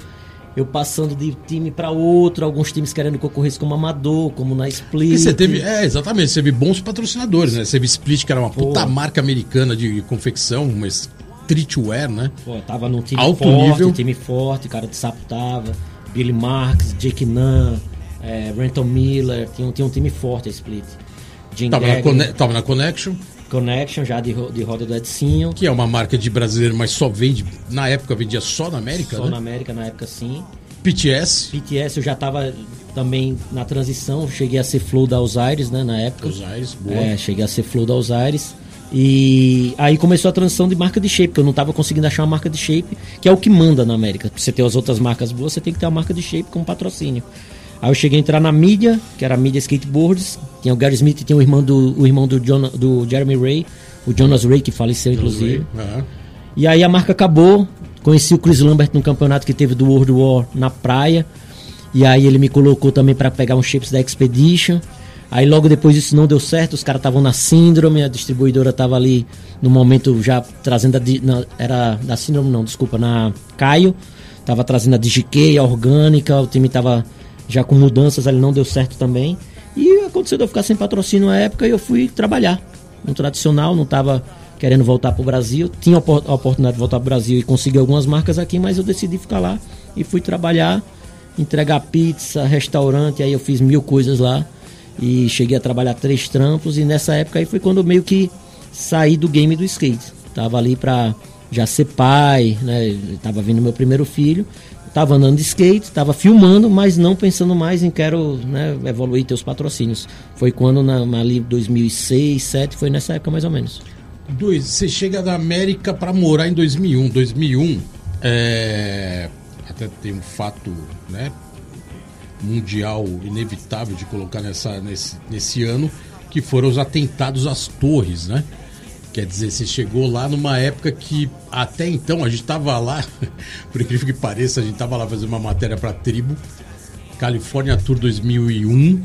[SPEAKER 2] eu passando de time para outro, alguns times querendo que eu corresse como amador, como na Split.
[SPEAKER 1] E você teve, é, exatamente, você teve bons patrocinadores, né? Você teve Split, que era uma puta
[SPEAKER 2] Pô.
[SPEAKER 1] marca americana de confecção, uma streetwear, né?
[SPEAKER 2] Pô, tava num time
[SPEAKER 1] Alto
[SPEAKER 2] forte,
[SPEAKER 1] nível.
[SPEAKER 2] time forte, cara de sapo tava, Billy Marks, Jake Nunn, é, Renton Miller, tinha, um- tinha um time forte a Split. Jim
[SPEAKER 1] Tava na, tava na Connection,
[SPEAKER 2] Connection já de, de roda do Edcinho.
[SPEAKER 1] que é uma marca de brasileiro, mas só vende, na época vendia só na América,
[SPEAKER 2] Só
[SPEAKER 1] né?
[SPEAKER 2] na América na época sim.
[SPEAKER 1] PTS,
[SPEAKER 2] BTS eu já tava também na transição, cheguei a ser flow da Osiris, né, na época.
[SPEAKER 1] Os Aires, boa.
[SPEAKER 2] É, cheguei a ser flow da Osiris. E aí começou a transição de marca de shape, porque eu não tava conseguindo achar uma marca de shape, que é o que manda na América. Pra você ter as outras marcas boas, você tem que ter uma marca de shape como patrocínio. Aí eu cheguei a entrar na mídia, que era a mídia skateboards. Tinha o Gary Smith e tinha o irmão do, o irmão do, John, do Jeremy Ray, o Jonas Ray, que faleceu inclusive.
[SPEAKER 1] É.
[SPEAKER 2] E aí a marca acabou. Conheci o Chris Lambert no campeonato que teve do World War na praia. E aí ele me colocou também para pegar uns chips da Expedition. Aí logo depois isso não deu certo, os caras estavam na síndrome, a distribuidora estava ali no momento já trazendo a. Na, era da síndrome, não, desculpa, na Caio. Tava trazendo a DigiKey, a orgânica, o time tava já com mudanças ali, não deu certo também. E aconteceu de eu ficar sem patrocínio na época e eu fui trabalhar no tradicional, não tava querendo voltar para o Brasil. Tinha a oportunidade de voltar para o Brasil e conseguir algumas marcas aqui, mas eu decidi ficar lá e fui trabalhar, entregar pizza, restaurante, aí eu fiz mil coisas lá e cheguei a trabalhar três trampos e nessa época aí foi quando meio que saí do game do skate. Tava ali para já ser pai, né? Tava vindo meu primeiro filho, tava andando de skate, tava filmando, mas não pensando mais em quero né, evoluir teus patrocínios. Foi quando na, ali 2006, 2007, foi nessa época mais ou menos.
[SPEAKER 1] Dois, você chega da América para morar em 2001. 2001 é, até tem um fato, né, mundial inevitável de colocar nessa, nesse, nesse ano, que foram os atentados às torres, né? Quer dizer, você chegou lá numa época que até então a gente estava lá, por incrível que pareça, a gente estava lá fazendo uma matéria para a tribo, California Tour 2001,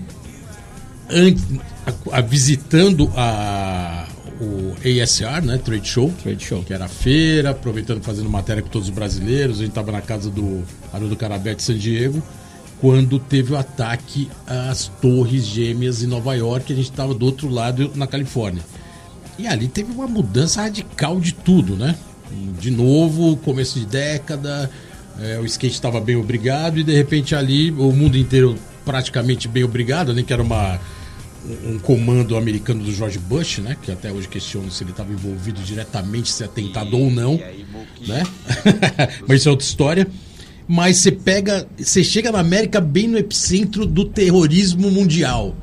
[SPEAKER 1] a, a, visitando a, o ASR, né, Trade Show,
[SPEAKER 2] Trade Show,
[SPEAKER 1] que era a feira, aproveitando fazendo matéria com todos os brasileiros. A gente estava na casa do Haroldo Carabé de San Diego, quando teve o ataque às Torres Gêmeas em Nova York. A gente estava do outro lado, na Califórnia. E ali teve uma mudança radical de tudo, né? De novo, começo de década, é, o skate estava bem obrigado e de repente ali o mundo inteiro praticamente bem obrigado, nem que era uma um comando americano do George Bush, né? Que até hoje questiono se ele estava envolvido diretamente, se é atentado ou não, né? Mas isso é outra história. Mas você pega, você chega na América bem no epicentro do terrorismo mundial.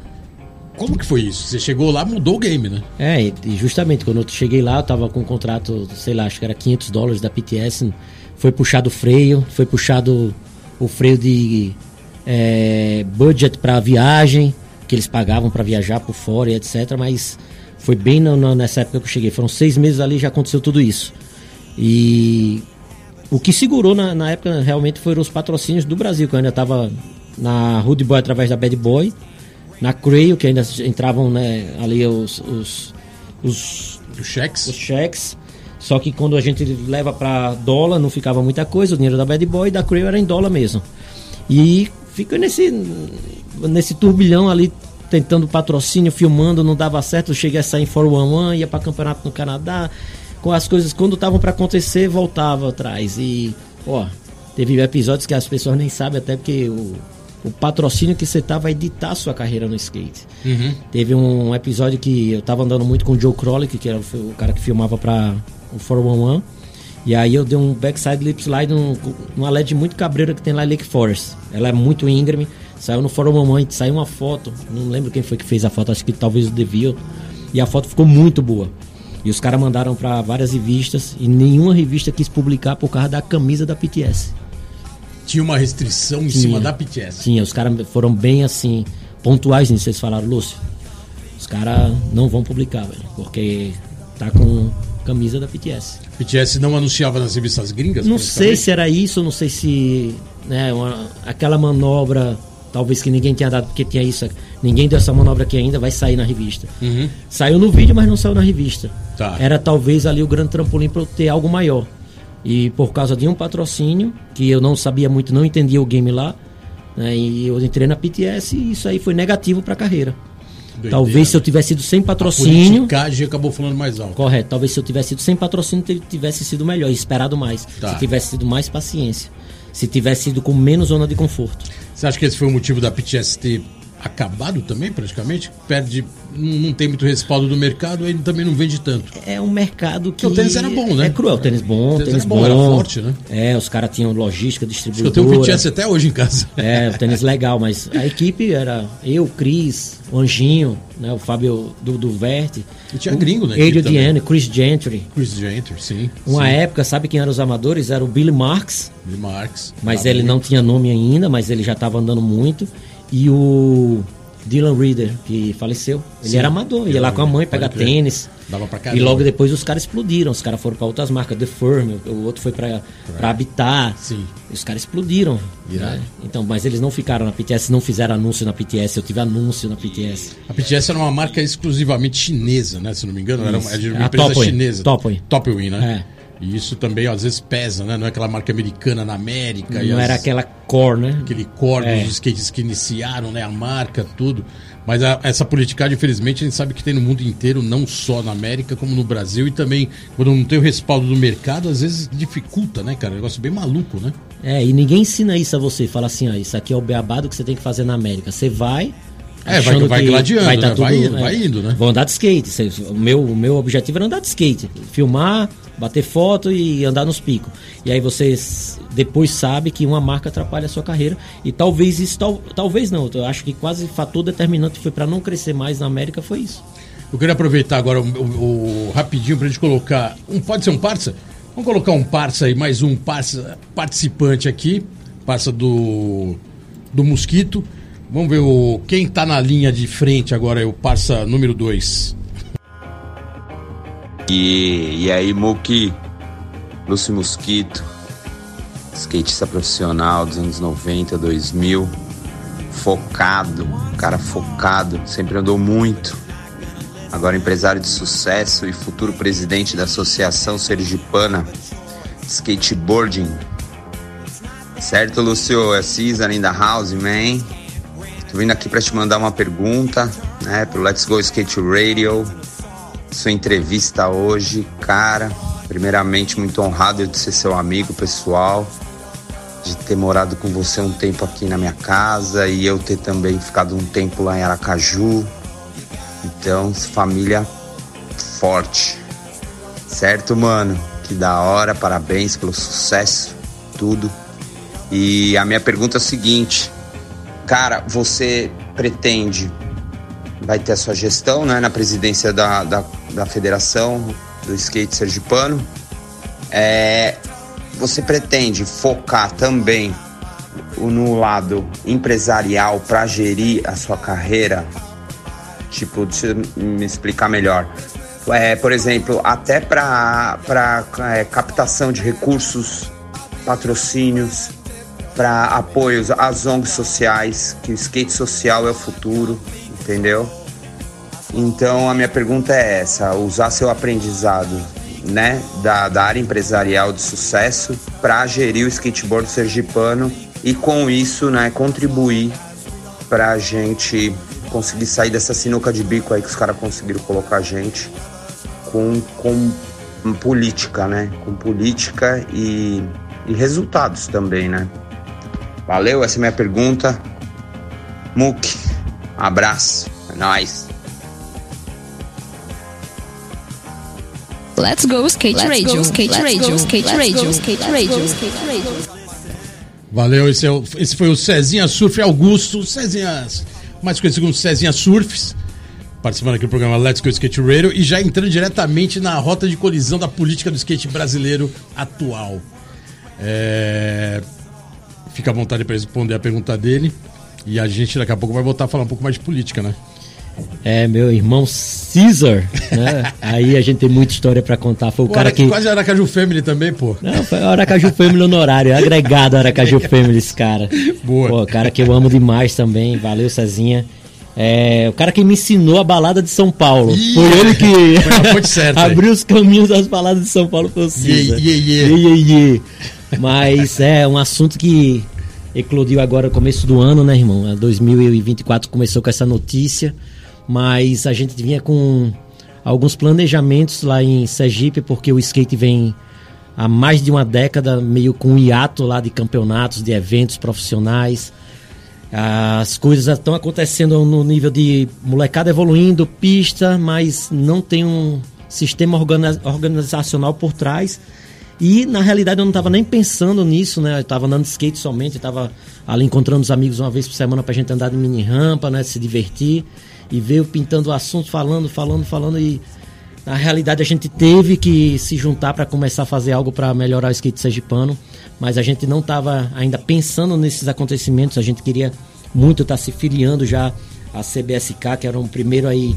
[SPEAKER 1] Como que foi isso? Você chegou lá, mudou o game, né?
[SPEAKER 2] É, e justamente quando eu cheguei lá, eu tava com um contrato, sei lá, acho que era 500 dólares da PTS. Foi puxado o freio, foi puxado o freio de é, budget para viagem, que eles pagavam para viajar por fora e etc. Mas foi bem no, no, nessa época que eu cheguei. Foram seis meses ali já aconteceu tudo isso. E o que segurou na, na época realmente foram os patrocínios do Brasil, que eu ainda estava na Rude Boy através da Bad Boy na Crail, que ainda entravam né, ali os, os, os,
[SPEAKER 1] os cheques.
[SPEAKER 2] Os cheques. Só que quando a gente leva para dólar, não ficava muita coisa. O dinheiro da Bad Boy e da Crail era em dólar mesmo. E fica nesse, nesse turbilhão ali, tentando patrocínio, filmando, não dava certo. Eu cheguei a sair em 411, ia para campeonato no Canadá. Com as coisas, quando estavam para acontecer, voltava atrás. E, ó, teve episódios que as pessoas nem sabem, até porque o o patrocínio que você tá vai ditar a sua carreira no skate. Uhum. Teve um episódio que eu tava andando muito com o Joe Crowley, que era o cara que filmava para o 411. E aí eu dei um backside lip slide num, numa LED muito cabreira que tem lá em Lake Forest. Ela é muito íngreme. Saiu no 411, saiu uma foto. Não lembro quem foi que fez a foto, acho que talvez o Devil. E a foto ficou muito boa. E os caras mandaram para várias revistas e nenhuma revista quis publicar por causa da camisa da PTS.
[SPEAKER 1] Tinha uma restrição em tinha, cima da PTS.
[SPEAKER 2] Tinha, os caras foram bem assim, pontuais nisso. Vocês falaram, Lúcio, os caras não vão publicar, velho, porque tá com camisa da PTS.
[SPEAKER 1] PTS não anunciava nas revistas gringas?
[SPEAKER 2] Não sei se era isso, não sei se. Né, uma, aquela manobra, talvez que ninguém tinha dado, porque tinha isso. Ninguém deu essa manobra aqui ainda, vai sair na revista. Uhum. Saiu no vídeo, mas não saiu na revista. Tá. Era talvez ali o grande trampolim para eu ter algo maior. E por causa de um patrocínio, que eu não sabia muito, não entendia o game lá, né, e eu entrei na PTS e isso aí foi negativo para a carreira. Doideira. Talvez se eu tivesse sido sem patrocínio.
[SPEAKER 1] A acabou falando mais alto.
[SPEAKER 2] Correto. Talvez se eu tivesse sido sem patrocínio, tivesse sido melhor, esperado mais. Tá. Se tivesse sido mais paciência. Se tivesse sido com menos zona de conforto.
[SPEAKER 1] Você acha que esse foi o motivo da PTS ter acabado também, praticamente? Perde, não, tem muito respaldo do mercado, ele também não vende tanto.
[SPEAKER 2] É um mercado que. Porque
[SPEAKER 1] o tênis era bom, né?
[SPEAKER 2] É cruel, tênis bom, o tênis, tênis bom, bom,
[SPEAKER 1] Era forte, né?
[SPEAKER 2] É, os caras tinham logística, distribuidora.
[SPEAKER 1] Eu tenho um PTS até hoje em casa.
[SPEAKER 2] É, o tênis legal, mas a equipe era eu, Cris, o Anjinho, né, o Fábio do, do Verte.
[SPEAKER 1] E tinha gringo, né?
[SPEAKER 2] Adrian Diane, Chris Gentry.
[SPEAKER 1] Chris Gentry, sim.
[SPEAKER 2] Uma
[SPEAKER 1] sim.
[SPEAKER 2] época, sabe quem eram os amadores? Era o Billy Marks.
[SPEAKER 1] Billy Marks.
[SPEAKER 2] Mas ele muito. não tinha nome ainda, mas ele já estava andando muito. E o Dylan Reader, que faleceu. Ele
[SPEAKER 1] Sim.
[SPEAKER 2] era amador, ia lá com a mãe pegar tênis.
[SPEAKER 1] Dava pra
[SPEAKER 2] E
[SPEAKER 1] caramba.
[SPEAKER 2] logo depois os caras explodiram. Os caras foram para outras marcas, The Firm, o outro foi para Habitat.
[SPEAKER 1] Sim.
[SPEAKER 2] E Os caras explodiram. Né? Então, mas eles não ficaram na PTS, não fizeram anúncio na PTS. Eu tive anúncio na PTS.
[SPEAKER 1] A PTS era uma marca exclusivamente chinesa, né? Se não me engano, era uma, era de uma empresa
[SPEAKER 2] Topway.
[SPEAKER 1] chinesa.
[SPEAKER 2] Topway.
[SPEAKER 1] Topway, né?
[SPEAKER 2] É.
[SPEAKER 1] E isso também às vezes pesa, né? Não é aquela marca americana na América.
[SPEAKER 2] Não
[SPEAKER 1] as-
[SPEAKER 2] era aquela core, né?
[SPEAKER 1] aquele core
[SPEAKER 2] É.
[SPEAKER 1] dos skates que iniciaram, né? A marca, tudo. Mas a- essa politicagem, infelizmente, a gente sabe que tem no mundo inteiro, não só na América, como no Brasil. E também, quando não tem o respaldo do mercado, às vezes dificulta, né, cara? É um negócio bem maluco, né?
[SPEAKER 2] É, e ninguém ensina isso a você. Fala assim, ó, isso aqui é o beabado que você tem que fazer na América. Você vai.
[SPEAKER 1] É, vai- vai
[SPEAKER 2] que
[SPEAKER 1] gladiando,
[SPEAKER 2] tá
[SPEAKER 1] né? Vai indo, vai indo, né?
[SPEAKER 2] Vou andar de skate. O meu, o meu objetivo era andar de skate. Filmar, bater foto e andar nos picos. E aí você depois sabe que uma marca atrapalha a sua carreira. E talvez isso, tal, talvez não. Eu acho que quase fator determinante foi para não crescer mais na América foi isso.
[SPEAKER 1] Eu queria aproveitar agora o, o- o- rapidinho pra gente colocar. Um, pode ser um parça? Vamos colocar um parça aí, mais um parça participante aqui. Parça do, do Mosquito. Vamos ver o, quem tá na linha de frente agora, é o parça número 2.
[SPEAKER 6] E, e aí, Muki, Lúcio Mosquito, skatista profissional dos anos 90, 2000, focado, cara focado, sempre andou muito. Agora empresário de sucesso e futuro presidente da Associação Sergipana Skateboarding. Certo, Lúcio? É Cesar in the house, man. Tô vindo aqui para te mandar uma pergunta, né, pro Let's Go Skate Radio sua entrevista hoje, cara. Primeiramente, muito honrado de ser seu amigo pessoal, de ter morado com você um tempo aqui na minha casa e eu ter também ficado um tempo lá em Aracaju. Então, família forte. Certo, mano? Que da hora, parabéns pelo sucesso, tudo. E a minha pergunta é a seguinte: cara, você pretende vai ter a sua gestão né, na presidência da, da, da Federação do Skate Sergipano. É, você pretende focar também no lado empresarial para gerir a sua carreira? Tipo, deixa eu me explicar melhor. É, por exemplo, até para é, captação de recursos, patrocínios, para apoios às ONGs sociais, que o skate social é o futuro, entendeu? Então a minha pergunta é essa: usar seu aprendizado, né, da, da área empresarial de sucesso para gerir o skateboard sergipano e com isso, né, contribuir para a gente conseguir sair dessa sinuca de bico aí que os caras conseguiram colocar a gente com, com política, né? Com política e, e resultados também, né? Valeu, essa é a minha pergunta. Muk, abraço, é nóis.
[SPEAKER 4] Let's go skate radio, skate radio, skate radio, skate radio, skate radio.
[SPEAKER 1] Valeu, esse, é o- esse foi o Cezinha Surf Augusto, Cezinha, mais conhecido como Cezinha Surfs, participando aqui do programa Let's Go Skate Radio e já entrando diretamente na rota de colisão da política do skate brasileiro atual. É, Fica à vontade para responder a pergunta dele e a gente daqui a pouco vai voltar a falar um pouco mais de política, né?
[SPEAKER 2] É, meu irmão Caesar, né? Aí a gente tem muita história pra contar. Foi o
[SPEAKER 1] Pô,
[SPEAKER 2] cara
[SPEAKER 1] Ara-
[SPEAKER 2] que.
[SPEAKER 1] Quase Aracaju Family também, pô.
[SPEAKER 2] Não, foi Aracaju Family honorário, agregado Aracaju Family, esse cara.
[SPEAKER 1] Boa.
[SPEAKER 2] Pô, cara que eu amo demais também, valeu Cezinha. É, o cara que me ensinou a balada de São Paulo. Foi ele que
[SPEAKER 1] foi certa aí.
[SPEAKER 2] abriu os caminhos das baladas de São Paulo pro Cisa.
[SPEAKER 1] Yeah, yeah, yeah.
[SPEAKER 2] Mas é um assunto que eclodiu agora no começo do ano, né, irmão? É, 2024 começou com essa notícia, mas a gente vinha com alguns planejamentos lá em Sergipe, porque o skate vem há mais de uma década meio com um hiato lá de campeonatos, de eventos profissionais. As coisas estão acontecendo no nível de molecada evoluindo, pista, mas não tem um sistema organi- organizacional por trás. E na realidade eu não estava nem pensando nisso, né? Eu estava andando de skate somente, estava ali encontrando os amigos uma vez por semana pra gente andar de mini rampa, né? Se divertir. E veio pintando o assunto, falando, falando, falando. E na realidade a gente teve que se juntar para começar a fazer algo para melhorar o skate sergipano. Mas a gente não estava ainda pensando nesses acontecimentos, a gente queria muito estar se filiando já a CBSK, que era um primeiro aí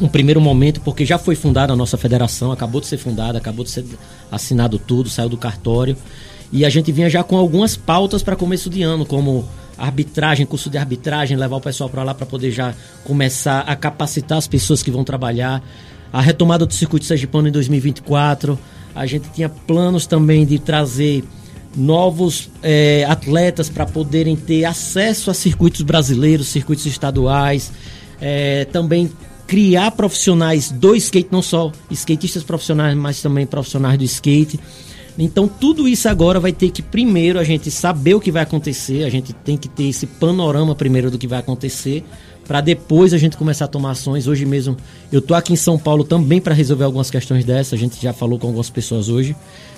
[SPEAKER 2] um primeiro momento, porque já foi fundada a nossa federação, acabou de ser fundada, acabou de ser assinado tudo, saiu do cartório. E a gente vinha já com algumas pautas para começo de ano, como arbitragem, curso de arbitragem, levar o pessoal para lá para poder já começar a capacitar as pessoas que vão trabalhar. A retomada do circuito sergipano em 2024. A gente tinha planos também de trazer novos é, atletas para poderem ter acesso a circuitos brasileiros, circuitos estaduais. É, também criar profissionais do skate, não só skatistas profissionais, mas também profissionais do skate. Então tudo isso agora vai ter que primeiro a gente saber o que vai acontecer, a gente tem que ter esse panorama primeiro do que vai acontecer, para depois a gente começar a tomar ações. Hoje mesmo eu tô aqui em São Paulo também para resolver algumas questões dessas, a gente já falou com algumas pessoas hoje,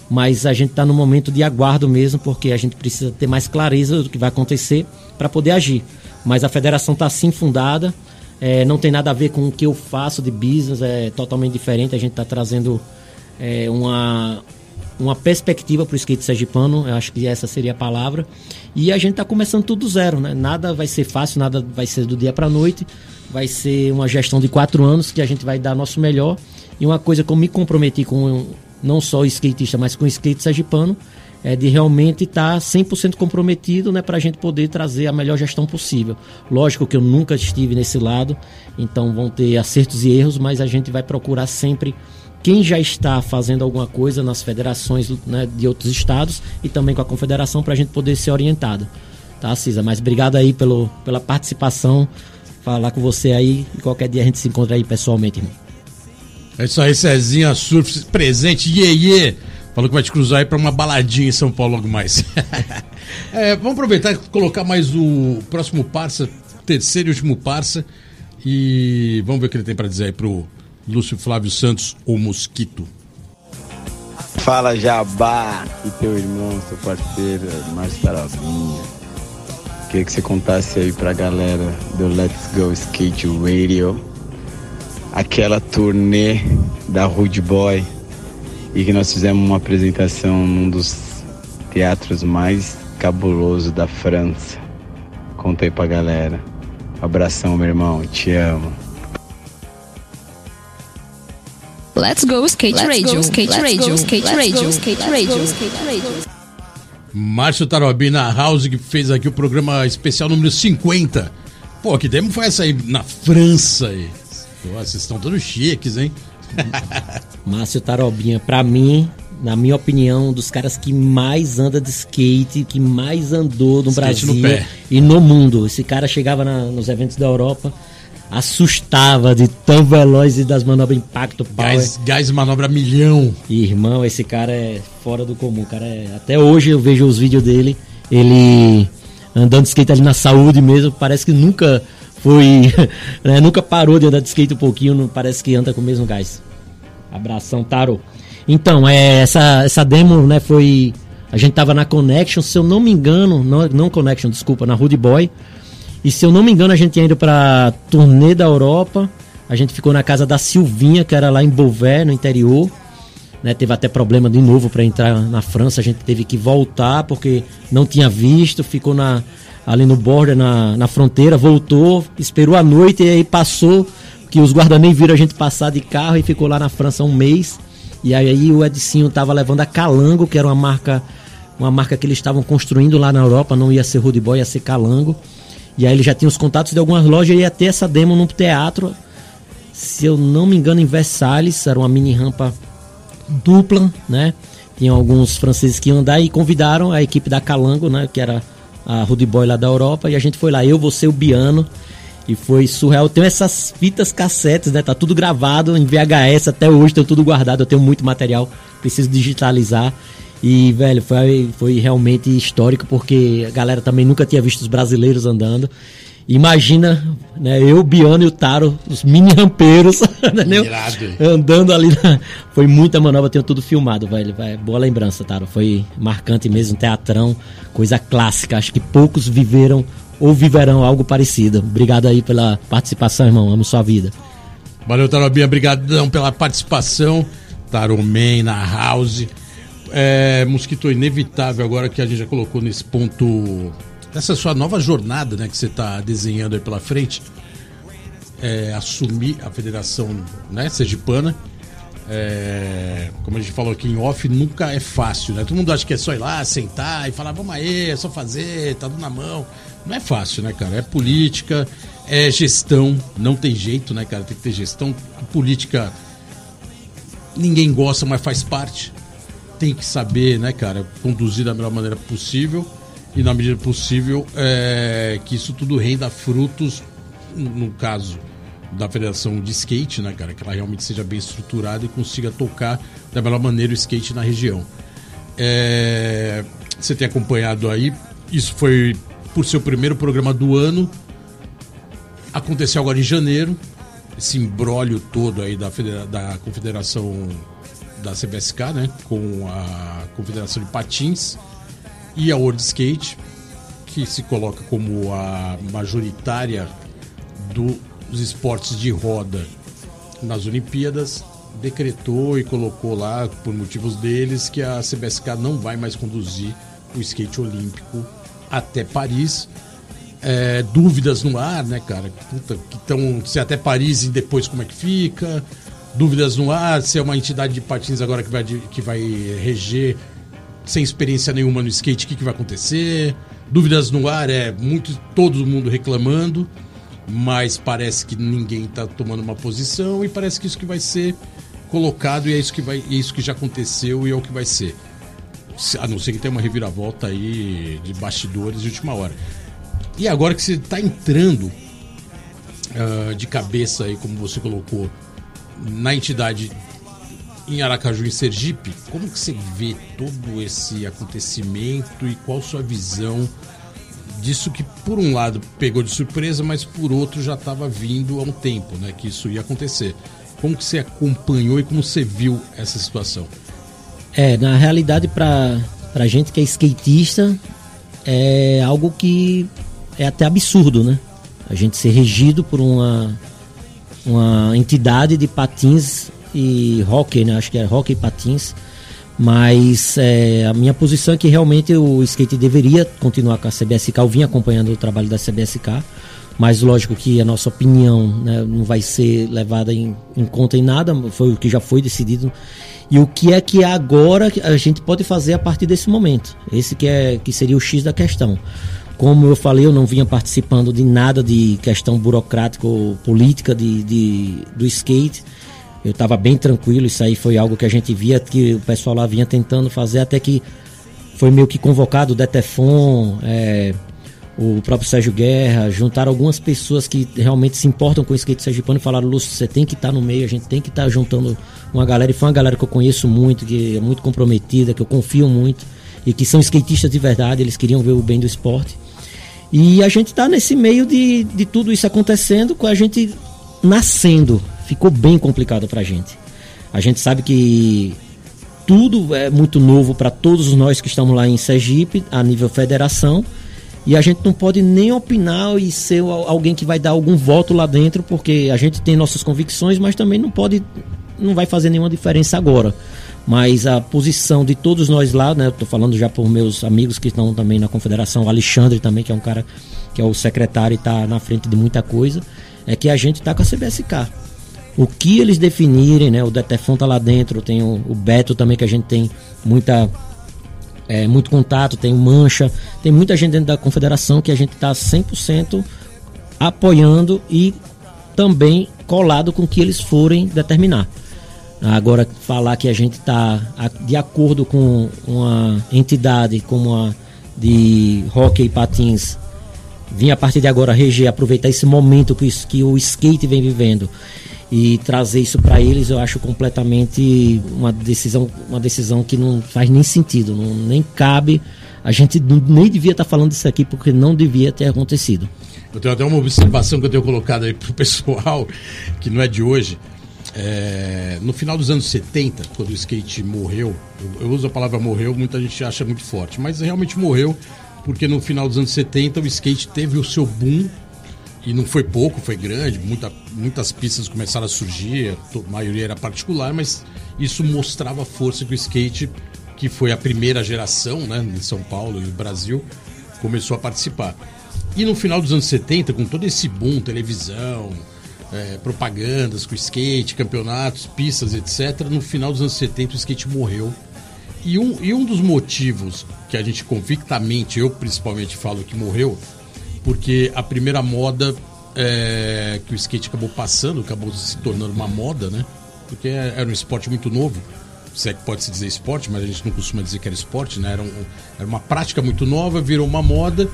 [SPEAKER 2] mas a gente está no momento de aguardo mesmo, porque a gente precisa ter mais clareza do que vai acontecer para poder agir. Mas a federação está sim fundada, é, não tem nada a ver com o que eu faço de business, é totalmente diferente. A gente está trazendo é, uma, uma perspectiva para o skate sergipano, eu acho que essa seria a palavra. E a gente está começando tudo do zero, né? Nada vai ser fácil, nada vai ser do dia para a noite. Vai ser uma gestão de quatro anos que a gente vai dar nosso melhor. E uma coisa que eu me comprometi com não só o skatista, mas com o skate sergipano, é de realmente estar tá 100% comprometido né, para a gente poder trazer a melhor gestão possível. Lógico que eu nunca estive nesse lado, então vão ter acertos e erros, mas a gente vai procurar sempre quem já está fazendo alguma coisa nas federações né, de outros estados e também com a confederação para a gente poder ser orientado. Tá, Cisa? Mas obrigado aí pelo, pela participação, falar com você aí e qualquer dia a gente se encontra aí pessoalmente, irmão.
[SPEAKER 1] É isso aí, Cezinha Surf presente, iê. Falou que vai te cruzar aí para uma baladinha em São Paulo logo mais. é, vamos aproveitar e colocar mais o próximo parça, terceiro e último parça. E vamos ver o que ele tem para dizer aí pro Lúcio Flávio Santos, o Mosquito.
[SPEAKER 7] Fala Jabá e teu irmão, seu parceiro, Márcio Tarabinha. Queria que você contasse aí pra galera do Let's Go Skate Radio aquela turnê da Rude Boy e que nós fizemos uma apresentação num dos teatros mais cabuloso da França. Conta aí pra galera. Abração, meu irmão. Te amo.
[SPEAKER 4] Let's go skate Let's radio, go, skate radio, skate radio, skate radio, skate radio.
[SPEAKER 1] Márcio Tarobina House que fez aqui o programa especial número 50. Pô, que demo foi essa aí na França aí? vocês estão todos chiques, hein?
[SPEAKER 2] Márcio Tarobinha, pra mim, na minha opinião, um dos caras que mais anda de skate, que mais andou no skate Brasil no e no mundo. Esse cara chegava na, nos eventos da Europa, assustava de tão veloz e das manobras impacto
[SPEAKER 1] power. Gás, gás manobra milhão.
[SPEAKER 2] Irmão, esse cara é fora do comum. Cara é, até hoje eu vejo os vídeos dele, ele andando de skate ali na saúde mesmo, parece que nunca foi. Né, nunca parou de andar de skate um pouquinho, não parece que anda com o mesmo gás. Abração, Taro. Então, é, essa, essa demo, né, foi. A gente tava na Connection, se eu não me engano, não, não Connection, desculpa, na Rude Boy. E se eu não me engano, a gente tinha ido pra turnê da Europa. A gente ficou na casa da Silvinha, que era lá em Beauvais, no interior. Né, teve até problema de novo para entrar na França. A gente teve que voltar porque não tinha visto. Ficou na, ali no border, na, na fronteira, voltou, esperou a noite e aí passou, que os guardas nem viram a gente passar de carro e ficou lá na França um mês. E aí o Edicinho tava levando a Calango, que era uma marca, uma marca que eles estavam construindo lá na Europa, não ia ser Rude Boy, ia ser Calango. E aí ele já tinha os contatos de algumas lojas e ia ter essa demo no teatro. Se eu não me engano, em Versalhes, era uma mini rampa dupla, né? Tinha alguns franceses que iam andar e convidaram a equipe da Calango, né? Que era a Rudy Boy lá da Europa, e a gente foi lá, eu, você, o Biano, e foi surreal. Eu tenho essas fitas cassetes, né? Tá tudo gravado em VHS até hoje, tenho tudo guardado, eu tenho muito material, preciso digitalizar. E, velho, foi, foi realmente histórico, porque a galera também nunca tinha visto os brasileiros andando. Imagina, né, eu, Biano e o Taro, os mini rampeiros, né, andando ali. Na... Foi muita manobra, tenho tudo filmado, velho. Boa lembrança, Taro. Foi marcante mesmo, teatrão, coisa clássica. Acho que poucos viveram ou viverão algo parecido. Obrigado aí pela participação, irmão. Amo sua vida.
[SPEAKER 1] Valeu, Tarobinha. Obrigadão pela participação. Taroman na house. É, mosquito inevitável agora que a gente já colocou nesse ponto essa sua nova jornada, né, que você está desenhando aí pela frente, é, assumir a federação né, sergipana. É, como a gente falou aqui em off, nunca é fácil, né? Todo mundo acha que é só ir lá, sentar e falar, vamos aí, é só fazer, tá tudo na mão. Não é fácil, né, cara? É política, é gestão, não tem jeito, né, cara? Tem que ter gestão. A política ninguém gosta, mas faz parte. Tem que saber, né, cara, conduzir da melhor maneira possível e na medida possível é, que isso tudo renda frutos, no caso da Federação de Skate, né, cara, que ela realmente seja bem estruturada e consiga tocar da melhor maneira o skate na região. É, você tem acompanhado aí, isso foi por seu primeiro programa do ano, aconteceu agora em janeiro, esse embrólio todo aí da, da Confederação da CBSK, né, com a Confederação de Patins e a World Skate, que se coloca como a majoritária dos esportes de roda nas Olimpíadas, decretou e colocou lá, por motivos deles, que a CBSK não vai mais conduzir o skate olímpico até Paris. É, dúvidas no ar, né, cara? Puta, que estão se até Paris e depois como é que fica. Dúvidas no ar, se é uma entidade de patins agora que vai, que vai reger sem experiência nenhuma no skate, o que, que vai acontecer? Dúvidas no ar, é muito todo mundo reclamando, mas parece que ninguém está tomando uma posição e parece que isso que vai ser colocado e é isso que vai, é isso que já aconteceu e é o que vai ser. A não ser que tenha uma reviravolta aí de bastidores de última hora. E agora que você está entrando uh, de cabeça aí, como você colocou, na entidade em Aracaju, em Sergipe, como que você vê todo esse acontecimento e qual sua visão disso que, por um lado, pegou de surpresa, mas por outro já estava vindo há um tempo, né, que isso ia acontecer. Como que você acompanhou e como você viu essa situação?
[SPEAKER 2] É, na realidade, para a gente que é skatista, é algo que é até absurdo, né? A gente ser regido por uma, uma entidade de patins e hockey, né? Acho que é hockey e patins. Mas é, a minha posição é que realmente o skate deveria continuar com a CBSK. Eu vim acompanhando o trabalho da CBSK, mas lógico que a nossa opinião né, não vai ser levada em, em, conta em nada, foi o que já foi decidido. E o que é que agora a gente pode fazer a partir desse momento? Esse que, é, que seria o X da questão. Como eu falei, eu não vinha participando de nada de questão burocrática ou política de, de do skate eu estava bem tranquilo, isso aí foi algo que a gente via que o pessoal lá vinha tentando fazer, até que foi meio que convocado o Detefon, é, o próprio Sérgio Guerra, juntaram algumas pessoas que realmente se importam com o skate sergipano e falaram, Lúcio, você tem que estar tá no meio, a gente tem que estar tá juntando uma galera, e foi uma galera que eu conheço muito, que é muito comprometida, que eu confio muito, e que são skatistas de verdade, eles queriam ver o bem do esporte. E a gente está nesse meio de, de tudo isso acontecendo, com a gente nascendo ficou bem complicado para a gente. A gente sabe que tudo é muito novo para todos nós que estamos lá em Sergipe, a nível federação, e a gente não pode nem opinar e ser alguém que vai dar algum voto lá dentro, porque a gente tem nossas convicções, mas também não pode, não vai fazer nenhuma diferença agora. Mas a posição de todos nós lá, né? Estou falando já por meus amigos que estão também na confederação, o Alexandre também, que é um cara que é o secretário e está na frente de muita coisa, é que a gente está com a CBSK o que eles definirem, né? O Detefon tá lá dentro, tem o, o Beto também que a gente tem muita é, muito contato, tem o Mancha, tem muita gente dentro da confederação que a gente está 100% apoiando e também colado com o que eles forem determinar. Agora, falar que a gente está de acordo com uma entidade como a de hockey patins, vir a partir de agora reger, aproveitar esse momento que, que o skate vem vivendo e trazer isso para eles eu acho completamente uma decisão uma decisão que não faz nem sentido não, nem cabe. A gente nem devia estar tá falando isso aqui porque não devia ter acontecido.
[SPEAKER 1] Eu tenho até uma observação que eu tenho colocado aí pro pessoal que não é de hoje é, no final dos anos 70 quando o skate morreu eu, eu uso a palavra morreu muita gente acha muito forte mas realmente morreu porque no final dos anos 70 o skate teve o seu boom e não foi pouco, foi grande, muita, muitas pistas começaram a surgir, a maioria era particular, mas isso mostrava a força que o skate, que foi a primeira geração né, em São Paulo e no Brasil, começou a participar. E no final dos anos 70, com todo esse boom, televisão, é, propagandas com skate, campeonatos, pistas, etc. No final dos anos 70 o skate morreu. E um, e um dos motivos que a gente convictamente, eu principalmente falo que morreu, porque a primeira moda é, que o skate acabou passando, acabou se tornando uma moda, né? Porque era um esporte muito novo. Se é que pode se dizer esporte, mas a gente não costuma dizer que era esporte, né? Era, um, era uma prática muito nova, virou uma moda.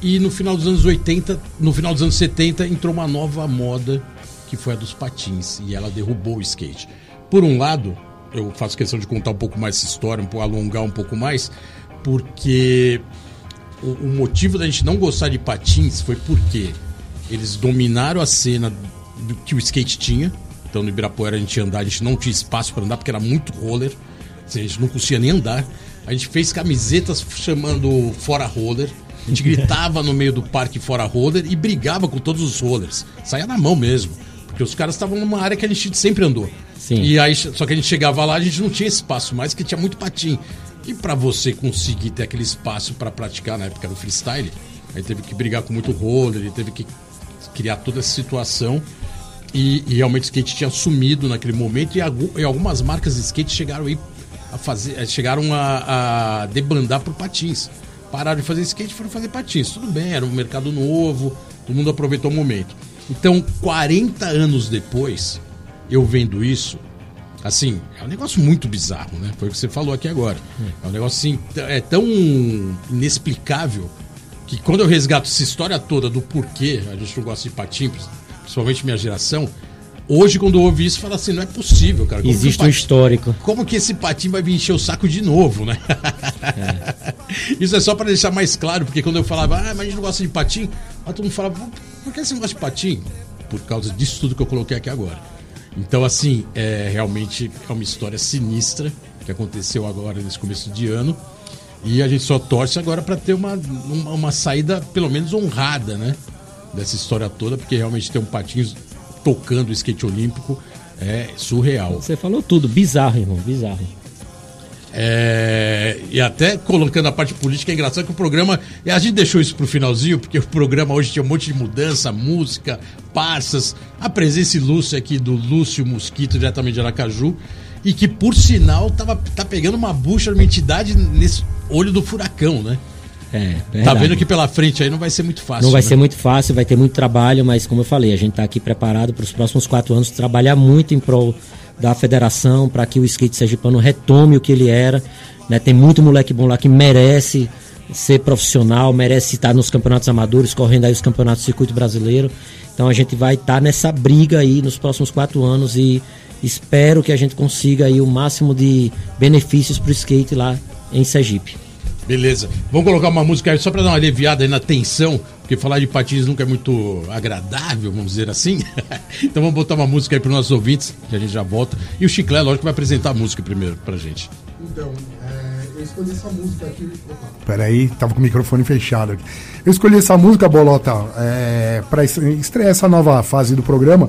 [SPEAKER 1] E no final dos anos 80, no final dos anos 70, entrou uma nova moda, que foi a dos patins. E ela derrubou o skate. Por um lado, eu faço questão de contar um pouco mais essa história, um alongar um pouco mais, porque o, o motivo da gente não gostar de patins foi porque eles dominaram a cena do que o skate tinha. Então no Ibirapuera a gente ia andar, a gente não tinha espaço para andar porque era muito roller. Assim, a gente não conseguia nem andar. A gente fez camisetas chamando fora roller. A gente gritava no meio do parque fora roller e brigava com todos os rollers. Saía na mão mesmo. Porque os caras estavam numa área que a gente sempre andou.
[SPEAKER 2] Sim.
[SPEAKER 1] E aí, só que a gente chegava lá, a gente não tinha espaço mais, que tinha muito patim. E para você conseguir ter aquele espaço para praticar na época do freestyle, aí teve que brigar com muito roller, ele teve que criar toda essa situação. E, e realmente o skate tinha sumido naquele momento e, e, algumas marcas de skate chegaram aí a fazer, eh, chegaram a, a debandar por patins. Pararam de fazer skate e foram fazer patins. Tudo bem, era um mercado novo, todo mundo aproveitou o momento. Então, 40 anos depois, eu vendo isso, assim, é um negócio muito bizarro, né? Foi o que você falou aqui agora. É um negócio assim, é tão inexplicável que quando eu resgato essa história toda do porquê a gente não gosta de patins, principalmente minha geração, hoje quando eu ouvi isso, fala assim, não é possível, cara.
[SPEAKER 2] Como Existe um histórico.
[SPEAKER 1] Como que esse patinho vai vir encher o saco de novo, né? É. isso é só para deixar mais claro, porque quando eu falava, ah, mas a gente não gosta de patim, todo mundo falava, por que você não gosta de patim? Por causa disso tudo que eu coloquei aqui agora. Então, assim, é realmente é uma história sinistra que aconteceu agora nesse começo de ano. E a gente só torce agora para ter uma, uma, uma, saída, pelo menos, honrada, né? Dessa história toda, porque realmente ter um patins tocando o skate olímpico é surreal.
[SPEAKER 2] Você falou tudo, bizarro, irmão, bizarro.
[SPEAKER 1] É, e até colocando a parte política, é engraçado que o programa. A gente deixou isso pro finalzinho, porque o programa hoje tinha um monte de mudança, música, parças, a presença ilustre aqui do Lúcio Mosquito, diretamente de Aracaju, e que por sinal tava, tá pegando uma bucha, uma entidade nesse olho do furacão, né?
[SPEAKER 2] É,
[SPEAKER 1] tá vendo que pela frente aí não vai ser muito fácil.
[SPEAKER 2] Não vai
[SPEAKER 1] né?
[SPEAKER 2] ser muito fácil, vai ter muito trabalho, mas como eu falei, a gente está aqui preparado para os próximos quatro anos trabalhar muito em prol da federação para que o skate sergipano retome o que ele era. Né? Tem muito moleque bom lá que merece ser profissional, merece estar nos campeonatos amadores, correndo aí os campeonatos do circuito brasileiro. Então a gente vai estar nessa briga aí nos próximos quatro anos e espero que a gente consiga aí o máximo de benefícios para o skate lá em Sergipe.
[SPEAKER 1] Beleza. Vamos colocar uma música aí só para dar uma aliviada aí na tensão, porque falar de patins nunca é muito agradável, vamos dizer assim. então vamos botar uma música aí para os nossos ouvintes, que a gente já volta. E o Chiclé, lógico, vai apresentar a música primeiro pra gente.
[SPEAKER 3] Então, é, eu escolhi essa música aqui. Peraí, tava com o microfone fechado aqui. Eu escolhi essa música, Bolota, é, para estrear essa nova fase do programa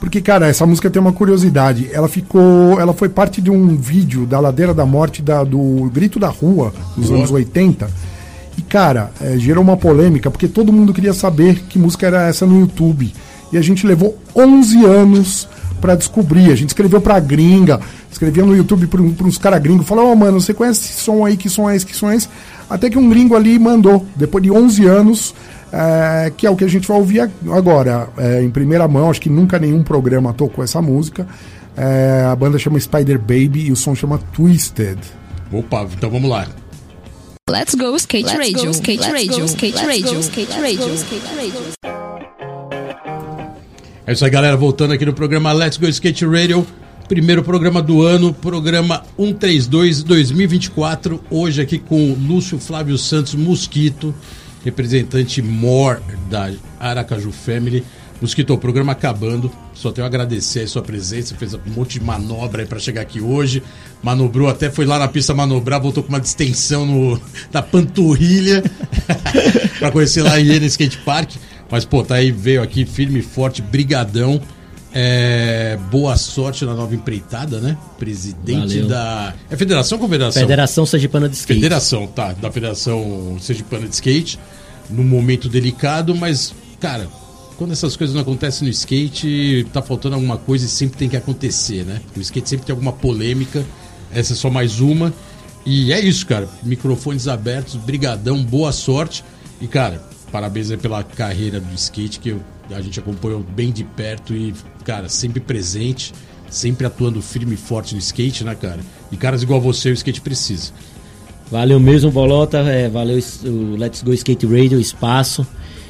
[SPEAKER 3] porque, cara, essa música tem uma curiosidade. Ela ficou. Ela foi parte de um vídeo da Ladeira da Morte da, do Grito da Rua, dos anos 80. E, cara, é, gerou uma polêmica, porque todo mundo queria saber que música era essa no YouTube. E a gente levou 11 anos para descobrir. A gente escreveu pra gringa, escrevia no YouTube pra, pra uns caras gringos, falou, oh, mano, você conhece esse som aí, que som é esse, que som é esse? Até que um gringo ali mandou, depois de 11 anos, é, que é o que a gente vai ouvir agora, é, em primeira mão. Acho que nunca nenhum programa tocou essa música. É, a banda chama Spider Baby e o som chama Twisted.
[SPEAKER 1] Opa, então vamos lá.
[SPEAKER 4] Let's go skate Let's radio, go, skate radio, skate radio, skate radio, skate radio.
[SPEAKER 1] É isso aí, galera. Voltando aqui no programa Let's Go Skate Radio. Primeiro programa do ano, programa 132 2024. Hoje aqui com Lúcio Flávio Santos Mosquito representante mor da Aracaju Family. Mosquito, o programa acabando. Só tenho a agradecer a sua presença. Fez um monte de manobra aí para chegar aqui hoje. Manobrou, até foi lá na pista manobrar, voltou com uma distensão no, da panturrilha para conhecer lá em Skate Park. Mas, pô, tá aí, veio aqui firme e forte, brigadão. É, boa sorte na nova empreitada, né? Presidente Valeu. da. É Federação ou Confederação?
[SPEAKER 2] Federação Sergipana de Skate.
[SPEAKER 1] Federação, tá. Da Federação Sergipana de Skate. Num momento delicado, mas, cara, quando essas coisas não acontecem no skate, tá faltando alguma coisa e sempre tem que acontecer, né? O skate sempre tem alguma polêmica. Essa é só mais uma. E é isso, cara. Microfones abertos, brigadão, boa sorte. E, cara, parabéns pela carreira do skate que a gente acompanhou bem de perto e, cara, sempre presente, sempre atuando firme e forte no skate, né, cara? E caras igual você, o skate precisa.
[SPEAKER 2] Valeu mesmo, Bolota. É, valeu o Let's Go Skate Radio, espaço.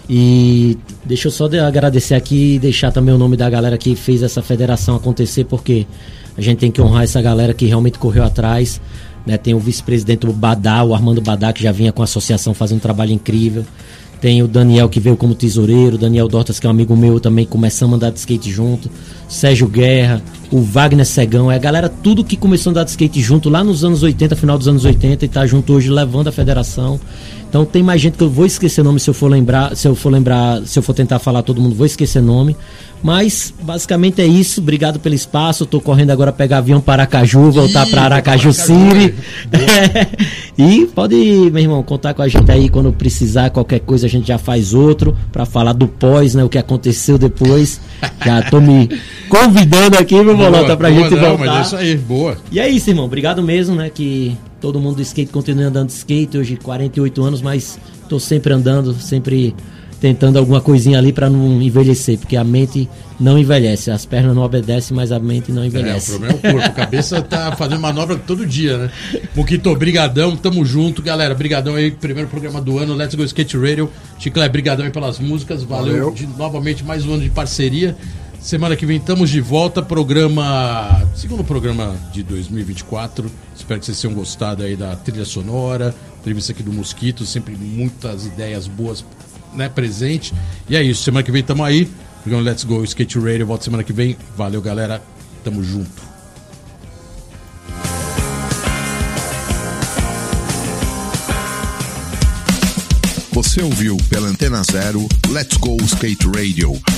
[SPEAKER 2] E deixa eu só agradecer aqui e deixar também o nome da galera que fez essa federação acontecer, porque a gente tem que honrar essa galera que realmente correu atrás. Né? Tem o vice-presidente Badá, o Armando Badá, que já vinha com a associação fazendo um trabalho incrível. Tem o Daniel que veio como tesoureiro, Daniel Dortas, que é um amigo meu também, começamos a andar de skate junto. Sérgio Guerra, o Wagner Segão, é a galera tudo que começou a andar de skate junto lá nos anos 80, final dos anos 80 e tá junto hoje levando a federação. Então tem mais gente que eu vou esquecer nome se eu for lembrar, se eu for lembrar, se eu for tentar falar todo mundo, vou esquecer nome. Mas basicamente é isso. Obrigado pelo espaço. Estou correndo agora pegar avião para Aracaju, voltar para Aracaju City. e pode, meu irmão, contar com a gente aí quando precisar. Qualquer coisa a gente já faz outro para falar do pós, né? O que aconteceu depois. Já tô me convidando aqui, meu bolota, pra boa, gente não, voltar. Mas é
[SPEAKER 1] isso aí, boa.
[SPEAKER 2] E é isso, irmão. Obrigado mesmo, né? Que todo mundo do skate continue andando de skate. Hoje 48 anos, mas tô sempre andando, sempre tentando alguma coisinha ali para não envelhecer, porque a mente não envelhece. As pernas não obedecem, mas a mente não envelhece.
[SPEAKER 1] É, o problema é o corpo. A cabeça tá fazendo manobra todo dia, né? Moquito, brigadão, tamo junto, galera. Brigadão aí, primeiro programa do ano, Let's Go Skate Radio. Chiclé, brigadão aí pelas músicas. Valeu, Valeu. De, novamente mais um ano de parceria. Semana que vem estamos de volta, programa. Segundo programa de 2024. Espero que vocês tenham gostado aí da trilha sonora, entrevista aqui do Mosquito, sempre muitas ideias boas né, presente. E é isso, semana que vem tamo aí. Programa Let's Go Skate Radio, volta semana que vem. Valeu, galera. Tamo junto.
[SPEAKER 8] Você ouviu pela Antena Zero Let's Go Skate Radio.